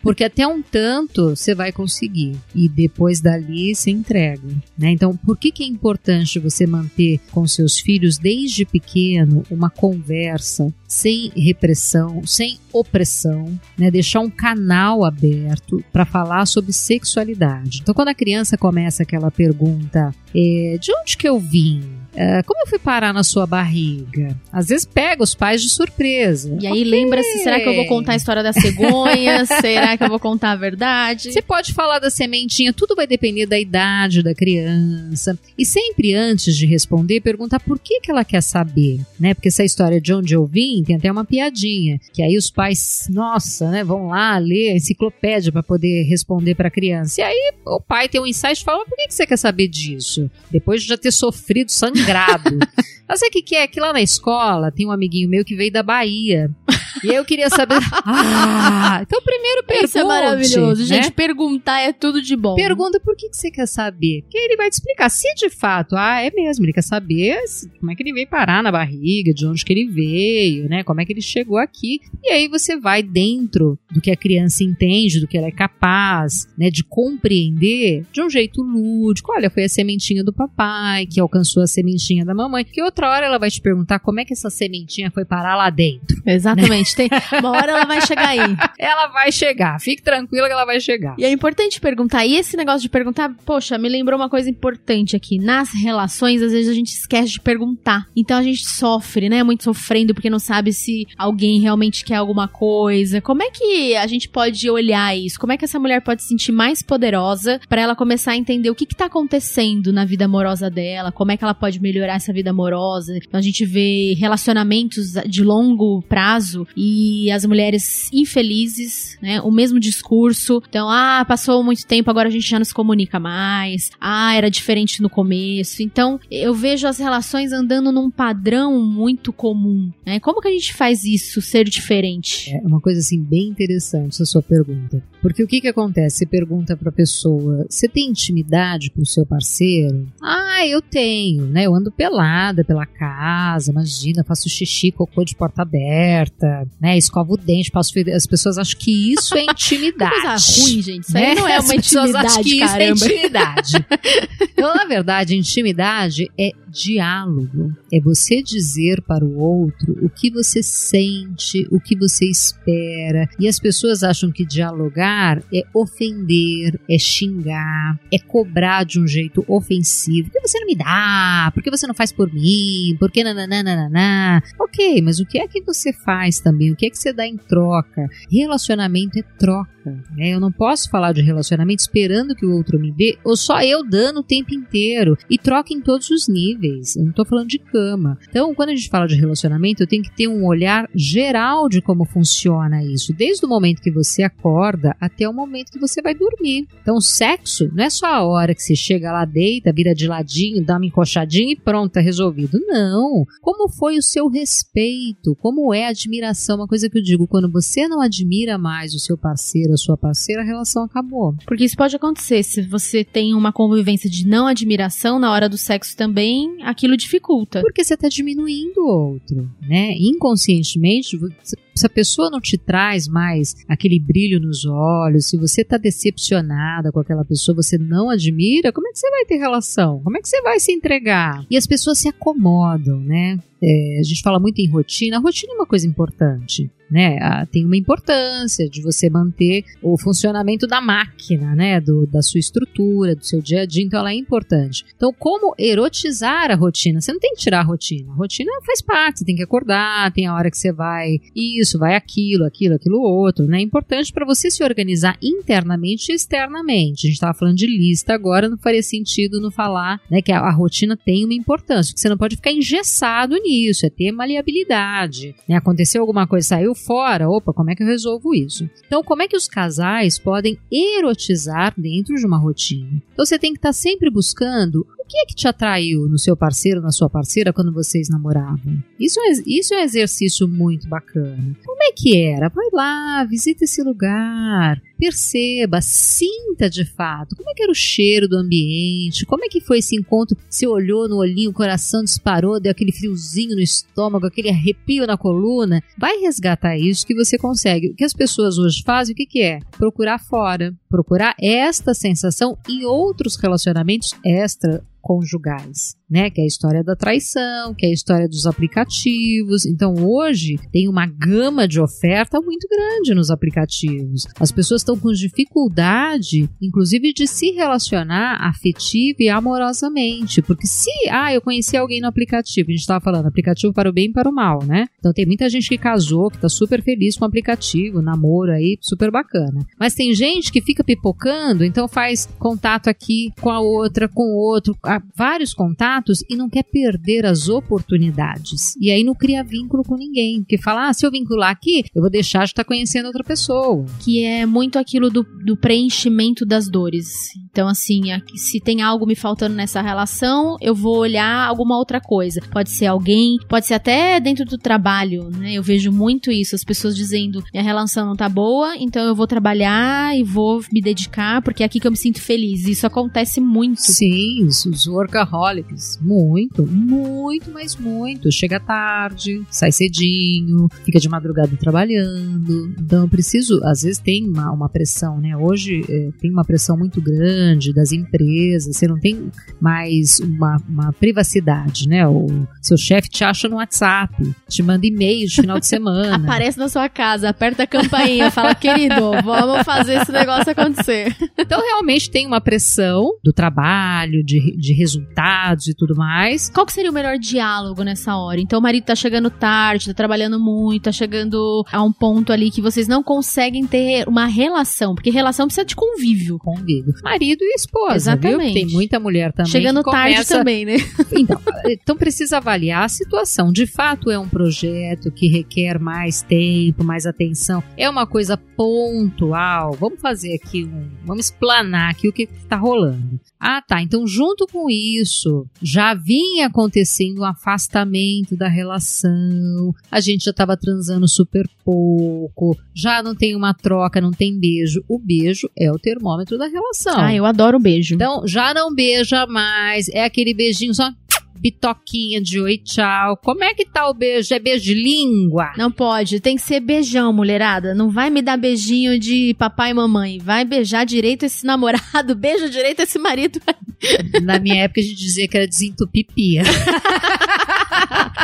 porque até um tanto você vai conseguir. E depois dali você entrega, né? Então, por que que é importante você manter com seus filhos desde pequeno uma conversa sem repressão, sem opressão, né? Deixar um canal aberto para falar sobre sexualidade. Então, quando a criança começa aquela pergunta, é, de onde que eu vim? É, como eu fui parar na sua barriga? Às vezes pega os pais de surpresa. E aí lembra-se, será que eu vou contar a história da cegonha? será que eu vou contar a verdade? Você pode falar da sementinha, tudo vai depender da idade da criança. E sempre antes de responder, perguntar por que, que ela quer saber, né? Porque essa história de onde eu vim tem até uma piadinha, que aí os pais, nossa, né, vão lá ler a enciclopédia para poder responder para a criança. E aí o pai tem um insight e fala: por que, que você quer saber disso? Depois de já ter sofrido sangrado. Mas sabe o que, que é? Que lá na escola tem um amiguinho meu que veio da Bahia. E aí eu queria saber. Ah, então primeiro pergunte. Isso é maravilhoso. né? Gente, perguntar é tudo de bom. Pergunta por que, que você quer saber. Que ele vai te explicar. Se de fato, ah, é mesmo, ele quer saber se- como é que ele veio parar na barriga, de onde que ele veio, né? Como é que ele chegou aqui. E aí você vai dentro do que a criança entende, do que ela é capaz, né? De compreender de um jeito lúdico. Olha, foi a sementinha do papai que alcançou a sementinha da mamãe. Que outra hora ela vai te perguntar como é que essa sementinha foi parar lá dentro. Exatamente. Tem, uma hora ela vai chegar aí. Ela vai chegar. Fique tranquila que ela vai chegar. E é importante perguntar. E esse negócio de perguntar, poxa, me lembrou uma coisa importante aqui. Nas relações, às vezes a gente esquece de perguntar. Então a gente sofre, né? Muito sofrendo porque não sabe se alguém realmente quer alguma coisa. Como é que a gente pode olhar isso? Como é que essa mulher pode se sentir mais poderosa pra ela começar a entender o que, que tá acontecendo na vida amorosa dela? Como é que ela pode melhorar essa vida amorosa? Então a gente vê relacionamentos de longo prazo e as mulheres infelizes, né? O mesmo discurso. Então, ah, passou muito tempo, agora a gente já não se comunica mais. Ah, era diferente no começo. Então, eu vejo as relações andando num padrão muito comum, né? Como que a gente faz isso ser diferente? É uma coisa assim bem interessante essa sua pergunta. Porque o que que acontece? Você pergunta pra pessoa: "Você tem intimidade com o seu parceiro?" "Ah, eu tenho, né? Eu ando pelada pela casa, imagina, faço xixi, cocô de porta aberta, né? Escovo o dente, passo as pessoas acham que isso é intimidade. coisa ruim, gente. Isso aí né? não é As uma pessoas intimidade, acham que caramba. isso é intimidade. então, na verdade, intimidade é diálogo. É você dizer para o outro o que você sente, o que você espera. E as pessoas acham que dialogar é ofender, é xingar, é cobrar de um jeito ofensivo. Por que você não me dá? Por que você não faz por mim? Por que nananana? Ok, mas o que é que você faz também? O que é que você dá em troca? Relacionamento é troca. Né? Eu não posso falar de relacionamento esperando que o outro me dê, ou só eu dando o tempo inteiro. E troca em todos os níveis. Eu não tô falando de cama. Então, quando a gente fala de relacionamento, eu tenho que ter um olhar geral de como funciona isso. Desde o momento que você acorda até o momento que você vai dormir. Então, o sexo não é só a hora que você chega lá, deita, vira de ladinho, dá uma encoxadinha e pronto, tá resolvido. Não. Como foi o seu respeito? Como é a admiração? Uma coisa que eu digo, quando você não admira mais o seu parceiro, a sua parceira, a relação acabou. Porque isso pode acontecer. Se você tem uma convivência de não admiração na hora do sexo também, aquilo dificulta. Porque você está diminuindo o outro, né? Inconscientemente, você- se a pessoa não te traz mais aquele brilho nos olhos, se você está decepcionada com aquela pessoa, você não admira, como é que você vai ter relação? Como é que você vai se entregar? E as pessoas se acomodam, né? É, a gente fala muito em rotina. A rotina é uma coisa importante, né? Ah, tem uma importância de você manter o funcionamento da máquina, né? Do, da sua estrutura, do seu dia a dia. Então, ela é importante. Então, como erotizar a rotina? Você não tem que tirar a rotina. A rotina faz parte. Você tem que acordar, tem a hora que você vai isso, vai aquilo, aquilo, aquilo outro, né? É importante para você se organizar internamente e externamente. A gente estava falando de lista agora, não faria sentido não falar, né? Que a, a rotina tem uma importância. Que você não pode ficar engessado nisso. É ter maleabilidade. Né? Aconteceu alguma coisa, saiu fora. Opa, como é que eu resolvo isso? Então, como é que os casais podem erotizar dentro de uma rotina? Então, você tem que estar sempre buscando que é que te atraiu no seu parceiro, na sua parceira, quando vocês namoravam? Isso é, isso é um exercício muito bacana. Como é que era? Vai lá, visita esse lugar, perceba, sinta de fato. Como é que era o cheiro do ambiente? Como é que foi esse encontro? Você olhou no olhinho, o coração disparou, deu aquele friozinho no estômago, aquele arrepio na coluna. Vai resgatar isso que você consegue. O que as pessoas hoje fazem, o que, que é? Procurar fora. Procurar esta sensação em outros relacionamentos extra conjugais, né? Que é a história da traição, que é a história dos aplicativos. Então hoje tem uma gama de oferta muito grande nos aplicativos. As pessoas estão com dificuldade, inclusive, de se relacionar afetiva e amorosamente, porque se ah eu conheci alguém no aplicativo, a gente estava falando aplicativo para o bem e para o mal, né? Então tem muita gente que casou, que tá super feliz com o aplicativo, namoro aí, super bacana. Mas tem gente que fica pipocando, então faz contato aqui com a outra, com o outro, vários contatos e não quer perder as oportunidades. E aí não cria vínculo com ninguém, porque fala, ah, se eu vincular aqui, eu vou deixar de estar conhecendo outra pessoa. Que é muito aquilo do, do preenchimento das dores. Então, assim, se tem algo me faltando nessa relação, eu vou olhar alguma outra coisa. Pode ser alguém, pode ser até dentro do trabalho, né? Eu vejo muito isso, as pessoas dizendo, minha relação não tá boa, então eu vou trabalhar e vou me dedicar, porque é aqui que eu me sinto feliz. Isso acontece muito. Sim, os- workaholics. Muito, muito, mas muito. Chega tarde, sai cedinho, fica de madrugada trabalhando. Então eu preciso, às vezes tem uma, uma pressão, né? Hoje eh, tem uma pressão muito grande das empresas, você não tem mais uma, uma privacidade, né? O seu chefe te acha no WhatsApp, te manda e-mail de final de semana. Aparece na sua casa, aperta a campainha, fala, querido, vamos fazer esse negócio acontecer. Então realmente tem uma pressão do trabalho, de, de resultados e tudo mais. Qual que seria o melhor diálogo nessa hora? Então o marido tá chegando tarde, tá trabalhando muito, tá chegando a um ponto ali que vocês não conseguem ter uma relação, porque relação precisa de convívio. Convívio. Marido marido e esposa. Exatamente. Viu? Tem muita mulher também. Chegando tarde também, né? Então, então precisa avaliar a situação. De fato, é um projeto que requer mais tempo, mais atenção. É uma coisa pontual. Vamos fazer aqui um. Vamos explanar aqui o que está rolando. Ah, tá. Então, junto com isso, já vinha acontecendo um afastamento da relação. A gente já estava transando super pouco. Já não tem uma troca, não tem beijo. O beijo é o termômetro da relação. Ah, eu adoro beijo. Então, já não beija mais. É aquele beijinho só bitoquinha de oi, tchau. Como é que tá o beijo? É beijo de língua? Não pode, tem que ser beijão, mulherada. Não vai me dar beijinho de papai e mamãe. Vai beijar direito esse namorado, beija direito esse marido. Na minha época a gente dizia que era desentupipia.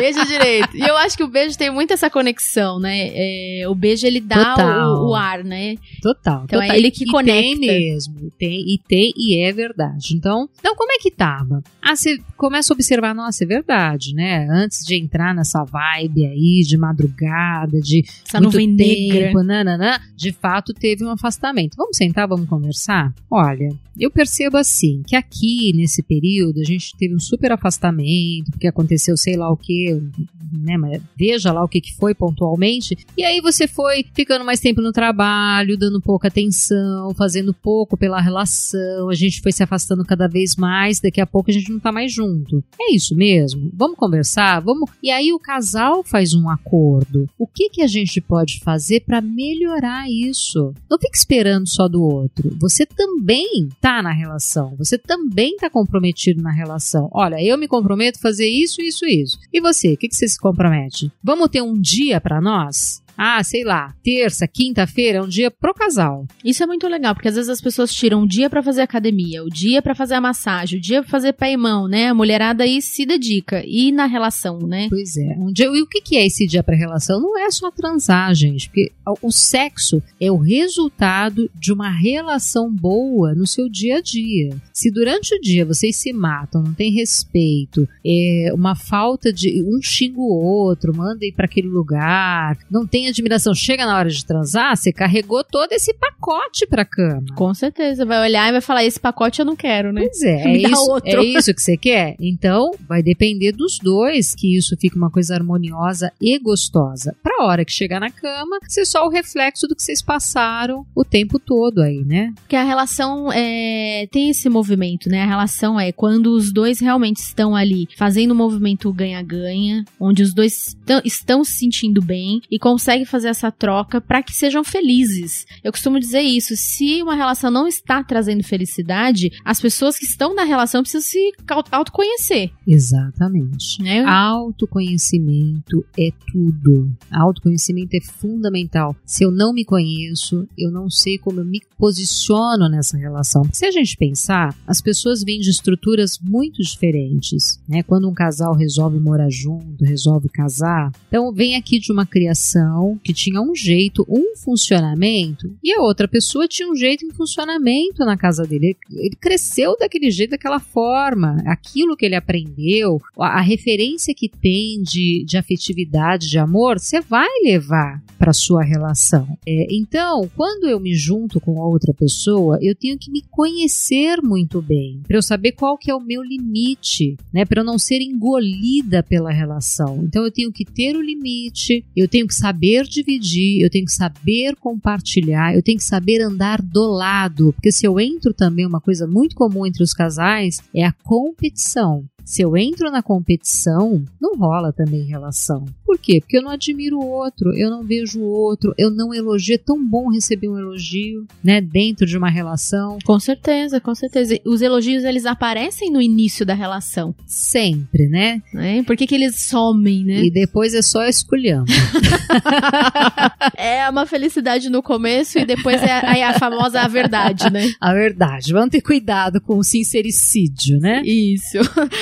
beijo direito. E eu acho que o beijo tem muito essa conexão, né? É, o beijo ele dá o, o, ar, né? Total. Então total. é ele que e conecta. Tem mesmo. Tem, e tem, e é verdade. Então, então como é que tava? Ah, você começa a observar, nossa, é verdade, né? Antes de entrar nessa vibe aí de madrugada, de Essa muito nuvem tempo, nananã, de fato teve um afastamento. Vamos sentar, vamos conversar? Olha, eu percebo assim, que aqui nesse período a gente teve um super afastamento, porque aconteceu sei lá o que, né? Veja lá o que, que foi pontualmente. E aí você foi ficando mais tempo no trabalho, dando pouca atenção, fazendo pouco pela relação, a gente foi se afastando cada vez mais, daqui a pouco a gente não tá mais junto. É isso mesmo? Vamos conversar? Vamos. E aí o casal faz um acordo. O que que a gente pode fazer para melhorar isso? Não fique esperando só do outro. Você também tá na relação. Você também tá comprometido na relação. Olha, eu me comprometo a fazer isso, isso, isso. E você, o que, que você se compromete? Vamos ter um dia para nós? Ah, sei lá, terça, quinta-feira é um dia pro casal. Isso é muito legal, porque às vezes as pessoas tiram o dia pra fazer academia, o dia pra fazer a massagem, o dia pra fazer pé e mão, né? A mulherada aí se dedica. E na relação, né? Pois é. Um dia, e o que é esse dia para relação? Não é só transar, gente, porque o sexo é o resultado de uma relação boa no seu dia a dia. Se durante o dia vocês se matam, não tem respeito, é uma falta de um xinga o outro, manda ir para aquele lugar, não tem admiração, chega na hora de transar, você carregou todo esse pacote pra cama. Com certeza. Vai olhar e vai falar: esse pacote eu não quero, né? Pois é, é isso, outro. é isso que você quer? Então, vai depender dos dois que isso fique uma coisa harmoniosa e gostosa. Pra hora que chegar na cama, ser só o reflexo do que vocês passaram o tempo todo aí, né? Porque a relação é, tem esse movimento, né? A relação é quando os dois realmente estão ali fazendo um movimento ganha-ganha, onde os dois estão, estão se sentindo bem e conseguem fazer essa troca para que sejam felizes. Eu costumo dizer isso: se uma relação não está trazendo felicidade, as pessoas que estão na relação precisam se au- autoconhecer. Exatamente. Né? Autoconhecimento é tudo. Autoconhecimento é fundamental. Se eu não me conheço, eu não sei como eu me posiciono nessa relação. Se a gente pensar, as pessoas vêm de estruturas muito diferentes, né? Quando um casal resolve morar junto, resolve casar, então vem aqui de uma criação que tinha um jeito, um funcionamento, e a outra pessoa tinha um jeito e um funcionamento na casa dele. Ele cresceu daquele jeito, daquela forma. Aquilo que ele aprendeu, a, a referência que tem de, de afetividade, de amor, você vai levar para sua relação. É, então, quando eu me junto com outra pessoa, eu tenho que me conhecer muito bem, para eu saber qual que é o meu limite, né, para eu não ser engolida pela relação. Então, eu tenho que ter o limite, eu tenho que saber dividir, eu tenho que saber compartilhar, eu tenho que saber andar do lado, porque se eu entro também uma coisa muito comum entre os casais é a competição. Se eu entro na competição, não rola também relação. Por quê? Porque eu não admiro o outro, eu não vejo o outro, eu não elogio. É tão bom receber um elogio, né, dentro de uma relação. Com certeza, com certeza. Os elogios eles aparecem no início da relação, Sempre, né? né? Por que, que eles somem, né? E depois é só escolhendo. é uma felicidade no começo e depois é a, aí a famosa a verdade, né? A verdade. Vamos ter cuidado com o sincericídio, né? Isso.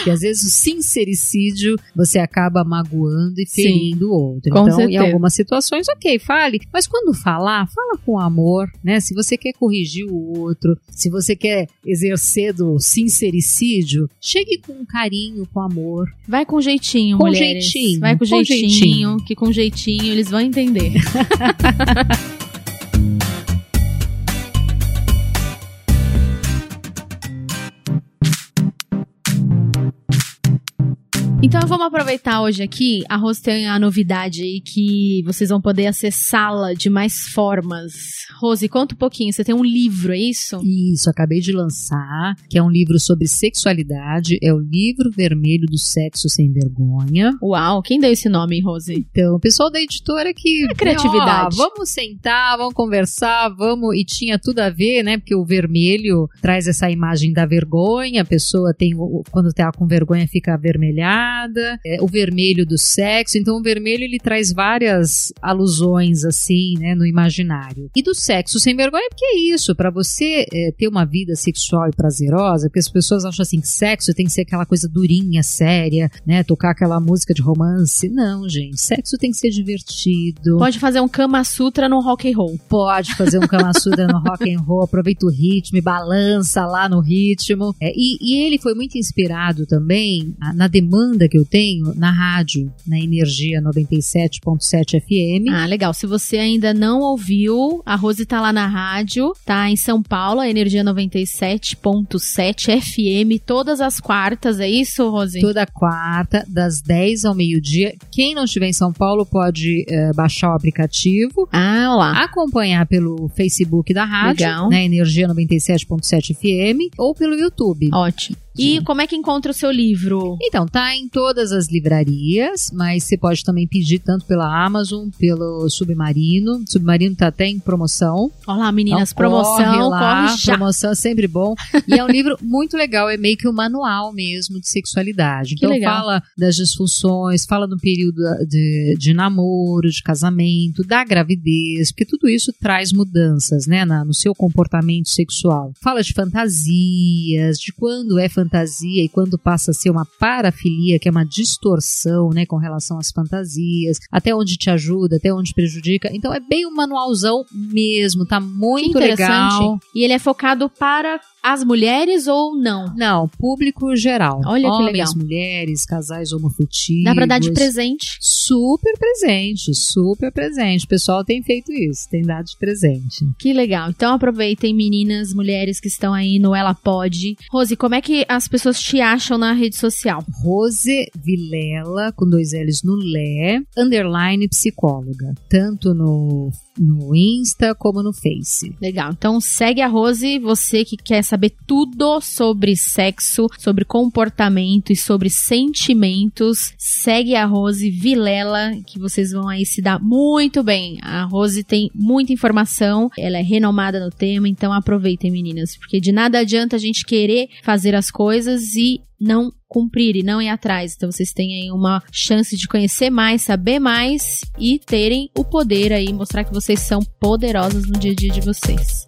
Porque às vezes o sincericídio você acaba magoando e ferindo o outro. Com então, em certeza. algumas situações, ok, fale. Mas quando falar, fala com amor, né? Se você quer corrigir o outro, se você quer exercer do sincericídio, chegue com carinho, com amor. Vai com jeitinho, Com mulheres. jeitinho, Vai com, com jeitinho, jeitinho. que com jeitinho eles vão entender. Então vamos aproveitar hoje aqui. A Rose tem a novidade aí que vocês vão poder acessá-la de mais formas. Rose, conta um pouquinho. Você tem um livro, é isso? Isso, acabei de lançar, que é um livro sobre sexualidade. É o livro vermelho do sexo sem vergonha. Uau, quem deu esse nome, Rose? Então, o pessoal da editora que. É criatividade. Ó, vamos sentar, vamos conversar, vamos. E tinha tudo a ver, né? Porque o vermelho traz essa imagem da vergonha, a pessoa tem. Quando tá com vergonha fica avermelhada. É, o vermelho do sexo. Então, o vermelho ele traz várias alusões, assim, né? No imaginário. E do sexo sem vergonha, porque é isso. para você é, ter uma vida sexual e prazerosa, porque as pessoas acham assim que sexo tem que ser aquela coisa durinha, séria, né? Tocar aquela música de romance. Não, gente. Sexo tem que ser divertido. Pode fazer um Kama Sutra no rock and roll. Pode fazer um Kama Sutra no rock and roll, aproveita o ritmo e balança lá no ritmo. É, e, e, ele foi muito inspirado também na demanda que eu tenho na rádio, na Energia 97.7 FM. Ah, legal. Se você ainda não ouviu, a Rose tá lá na rádio, tá em São Paulo, a Energia 97.7 FM, todas as quartas, é isso, Rose? Toda quarta, das 10 ao meio-dia. Quem não estiver em São Paulo pode uh, baixar o aplicativo. Ah, lá. Acompanhar pelo Facebook da rádio, Legal. né, Energia 97.7 FM, ou pelo YouTube. Ótimo. E como é que encontra o seu livro? Então, tá em todas as livrarias, mas você pode também pedir tanto pela Amazon, pelo Submarino. Submarino tá até em promoção. Olá, meninas, então, promoção, corre, lá, corre já. Promoção é sempre bom. E é um livro muito legal, é meio que um manual mesmo de sexualidade. Então fala das disfunções, fala do período de, de namoro, de casamento, da gravidez, porque tudo isso traz mudanças, né, na, no seu comportamento sexual. Fala de fantasias, de quando é fantasia fantasia e quando passa a ser uma parafilia, que é uma distorção, né, com relação às fantasias, até onde te ajuda, até onde prejudica. Então é bem um manualzão mesmo, tá muito legal. E ele é focado para as mulheres ou não? Não, público geral. Olha Homens, que legal. mulheres, casais homofetivos. Dá pra dar de presente. Super presente, super presente. O pessoal tem feito isso, tem dado de presente. Que legal. Então aproveitem, meninas, mulheres que estão aí no Ela Pode. Rose, como é que as pessoas te acham na rede social? Rose Vilela, com dois L's no Lé, underline psicóloga. Tanto no no Insta como no Face. Legal. Então segue a Rose, você que quer saber tudo sobre sexo, sobre comportamento e sobre sentimentos, segue a Rose Vilela, que vocês vão aí se dar muito bem. A Rose tem muita informação, ela é renomada no tema, então aproveitem, meninas, porque de nada adianta a gente querer fazer as coisas e não cumprir e não ir atrás. Então vocês têm aí uma chance de conhecer mais, saber mais e terem o poder aí, mostrar que vocês são poderosas no dia a dia de vocês.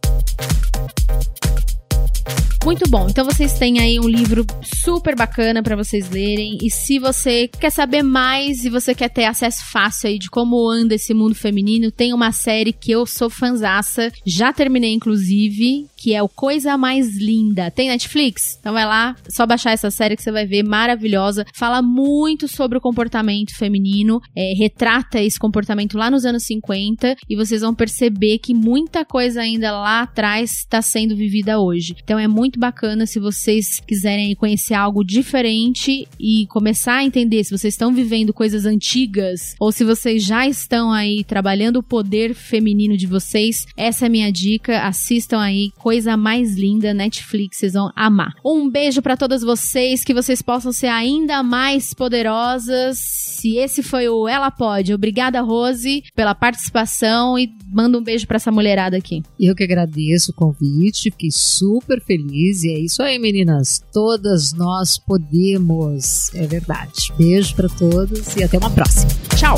Muito bom. Então vocês têm aí um livro super bacana para vocês lerem. E se você quer saber mais e você quer ter acesso fácil aí de como anda esse mundo feminino, tem uma série que eu sou fanzaça. Já terminei, inclusive, que é o Coisa Mais Linda. Tem Netflix? Então vai lá, só baixar essa série que você vai ver, maravilhosa. Fala muito sobre o comportamento feminino, é, retrata esse comportamento lá nos anos 50 e vocês vão perceber que muita coisa ainda lá atrás está sendo vivida hoje. Então é muito bacana se vocês quiserem conhecer algo diferente e começar a entender se vocês estão vivendo coisas antigas ou se vocês já estão aí trabalhando o poder feminino de vocês. Essa é a minha dica. Assistam aí Coisa Mais Linda Netflix, vocês vão amar. Um beijo para todas vocês, que vocês possam ser ainda mais poderosas. Se esse foi o Ela Pode. Obrigada, Rose, pela participação e manda um beijo para essa mulherada aqui. Eu que agradeço o convite, fiquei super feliz. E é isso aí, meninas. Todas nós podemos. É verdade. Beijo para todos e até uma próxima. Tchau!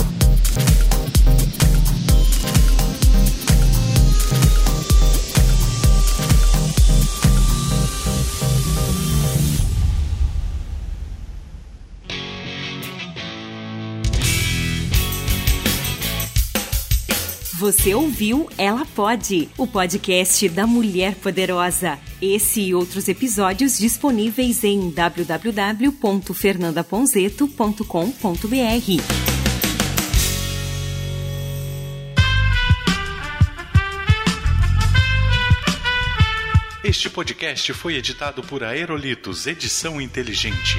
Você ouviu Ela Pode, o podcast da Mulher Poderosa. Esse e outros episódios disponíveis em www.fernandaponzeto.com.br. Este podcast foi editado por Aerolitos Edição Inteligente.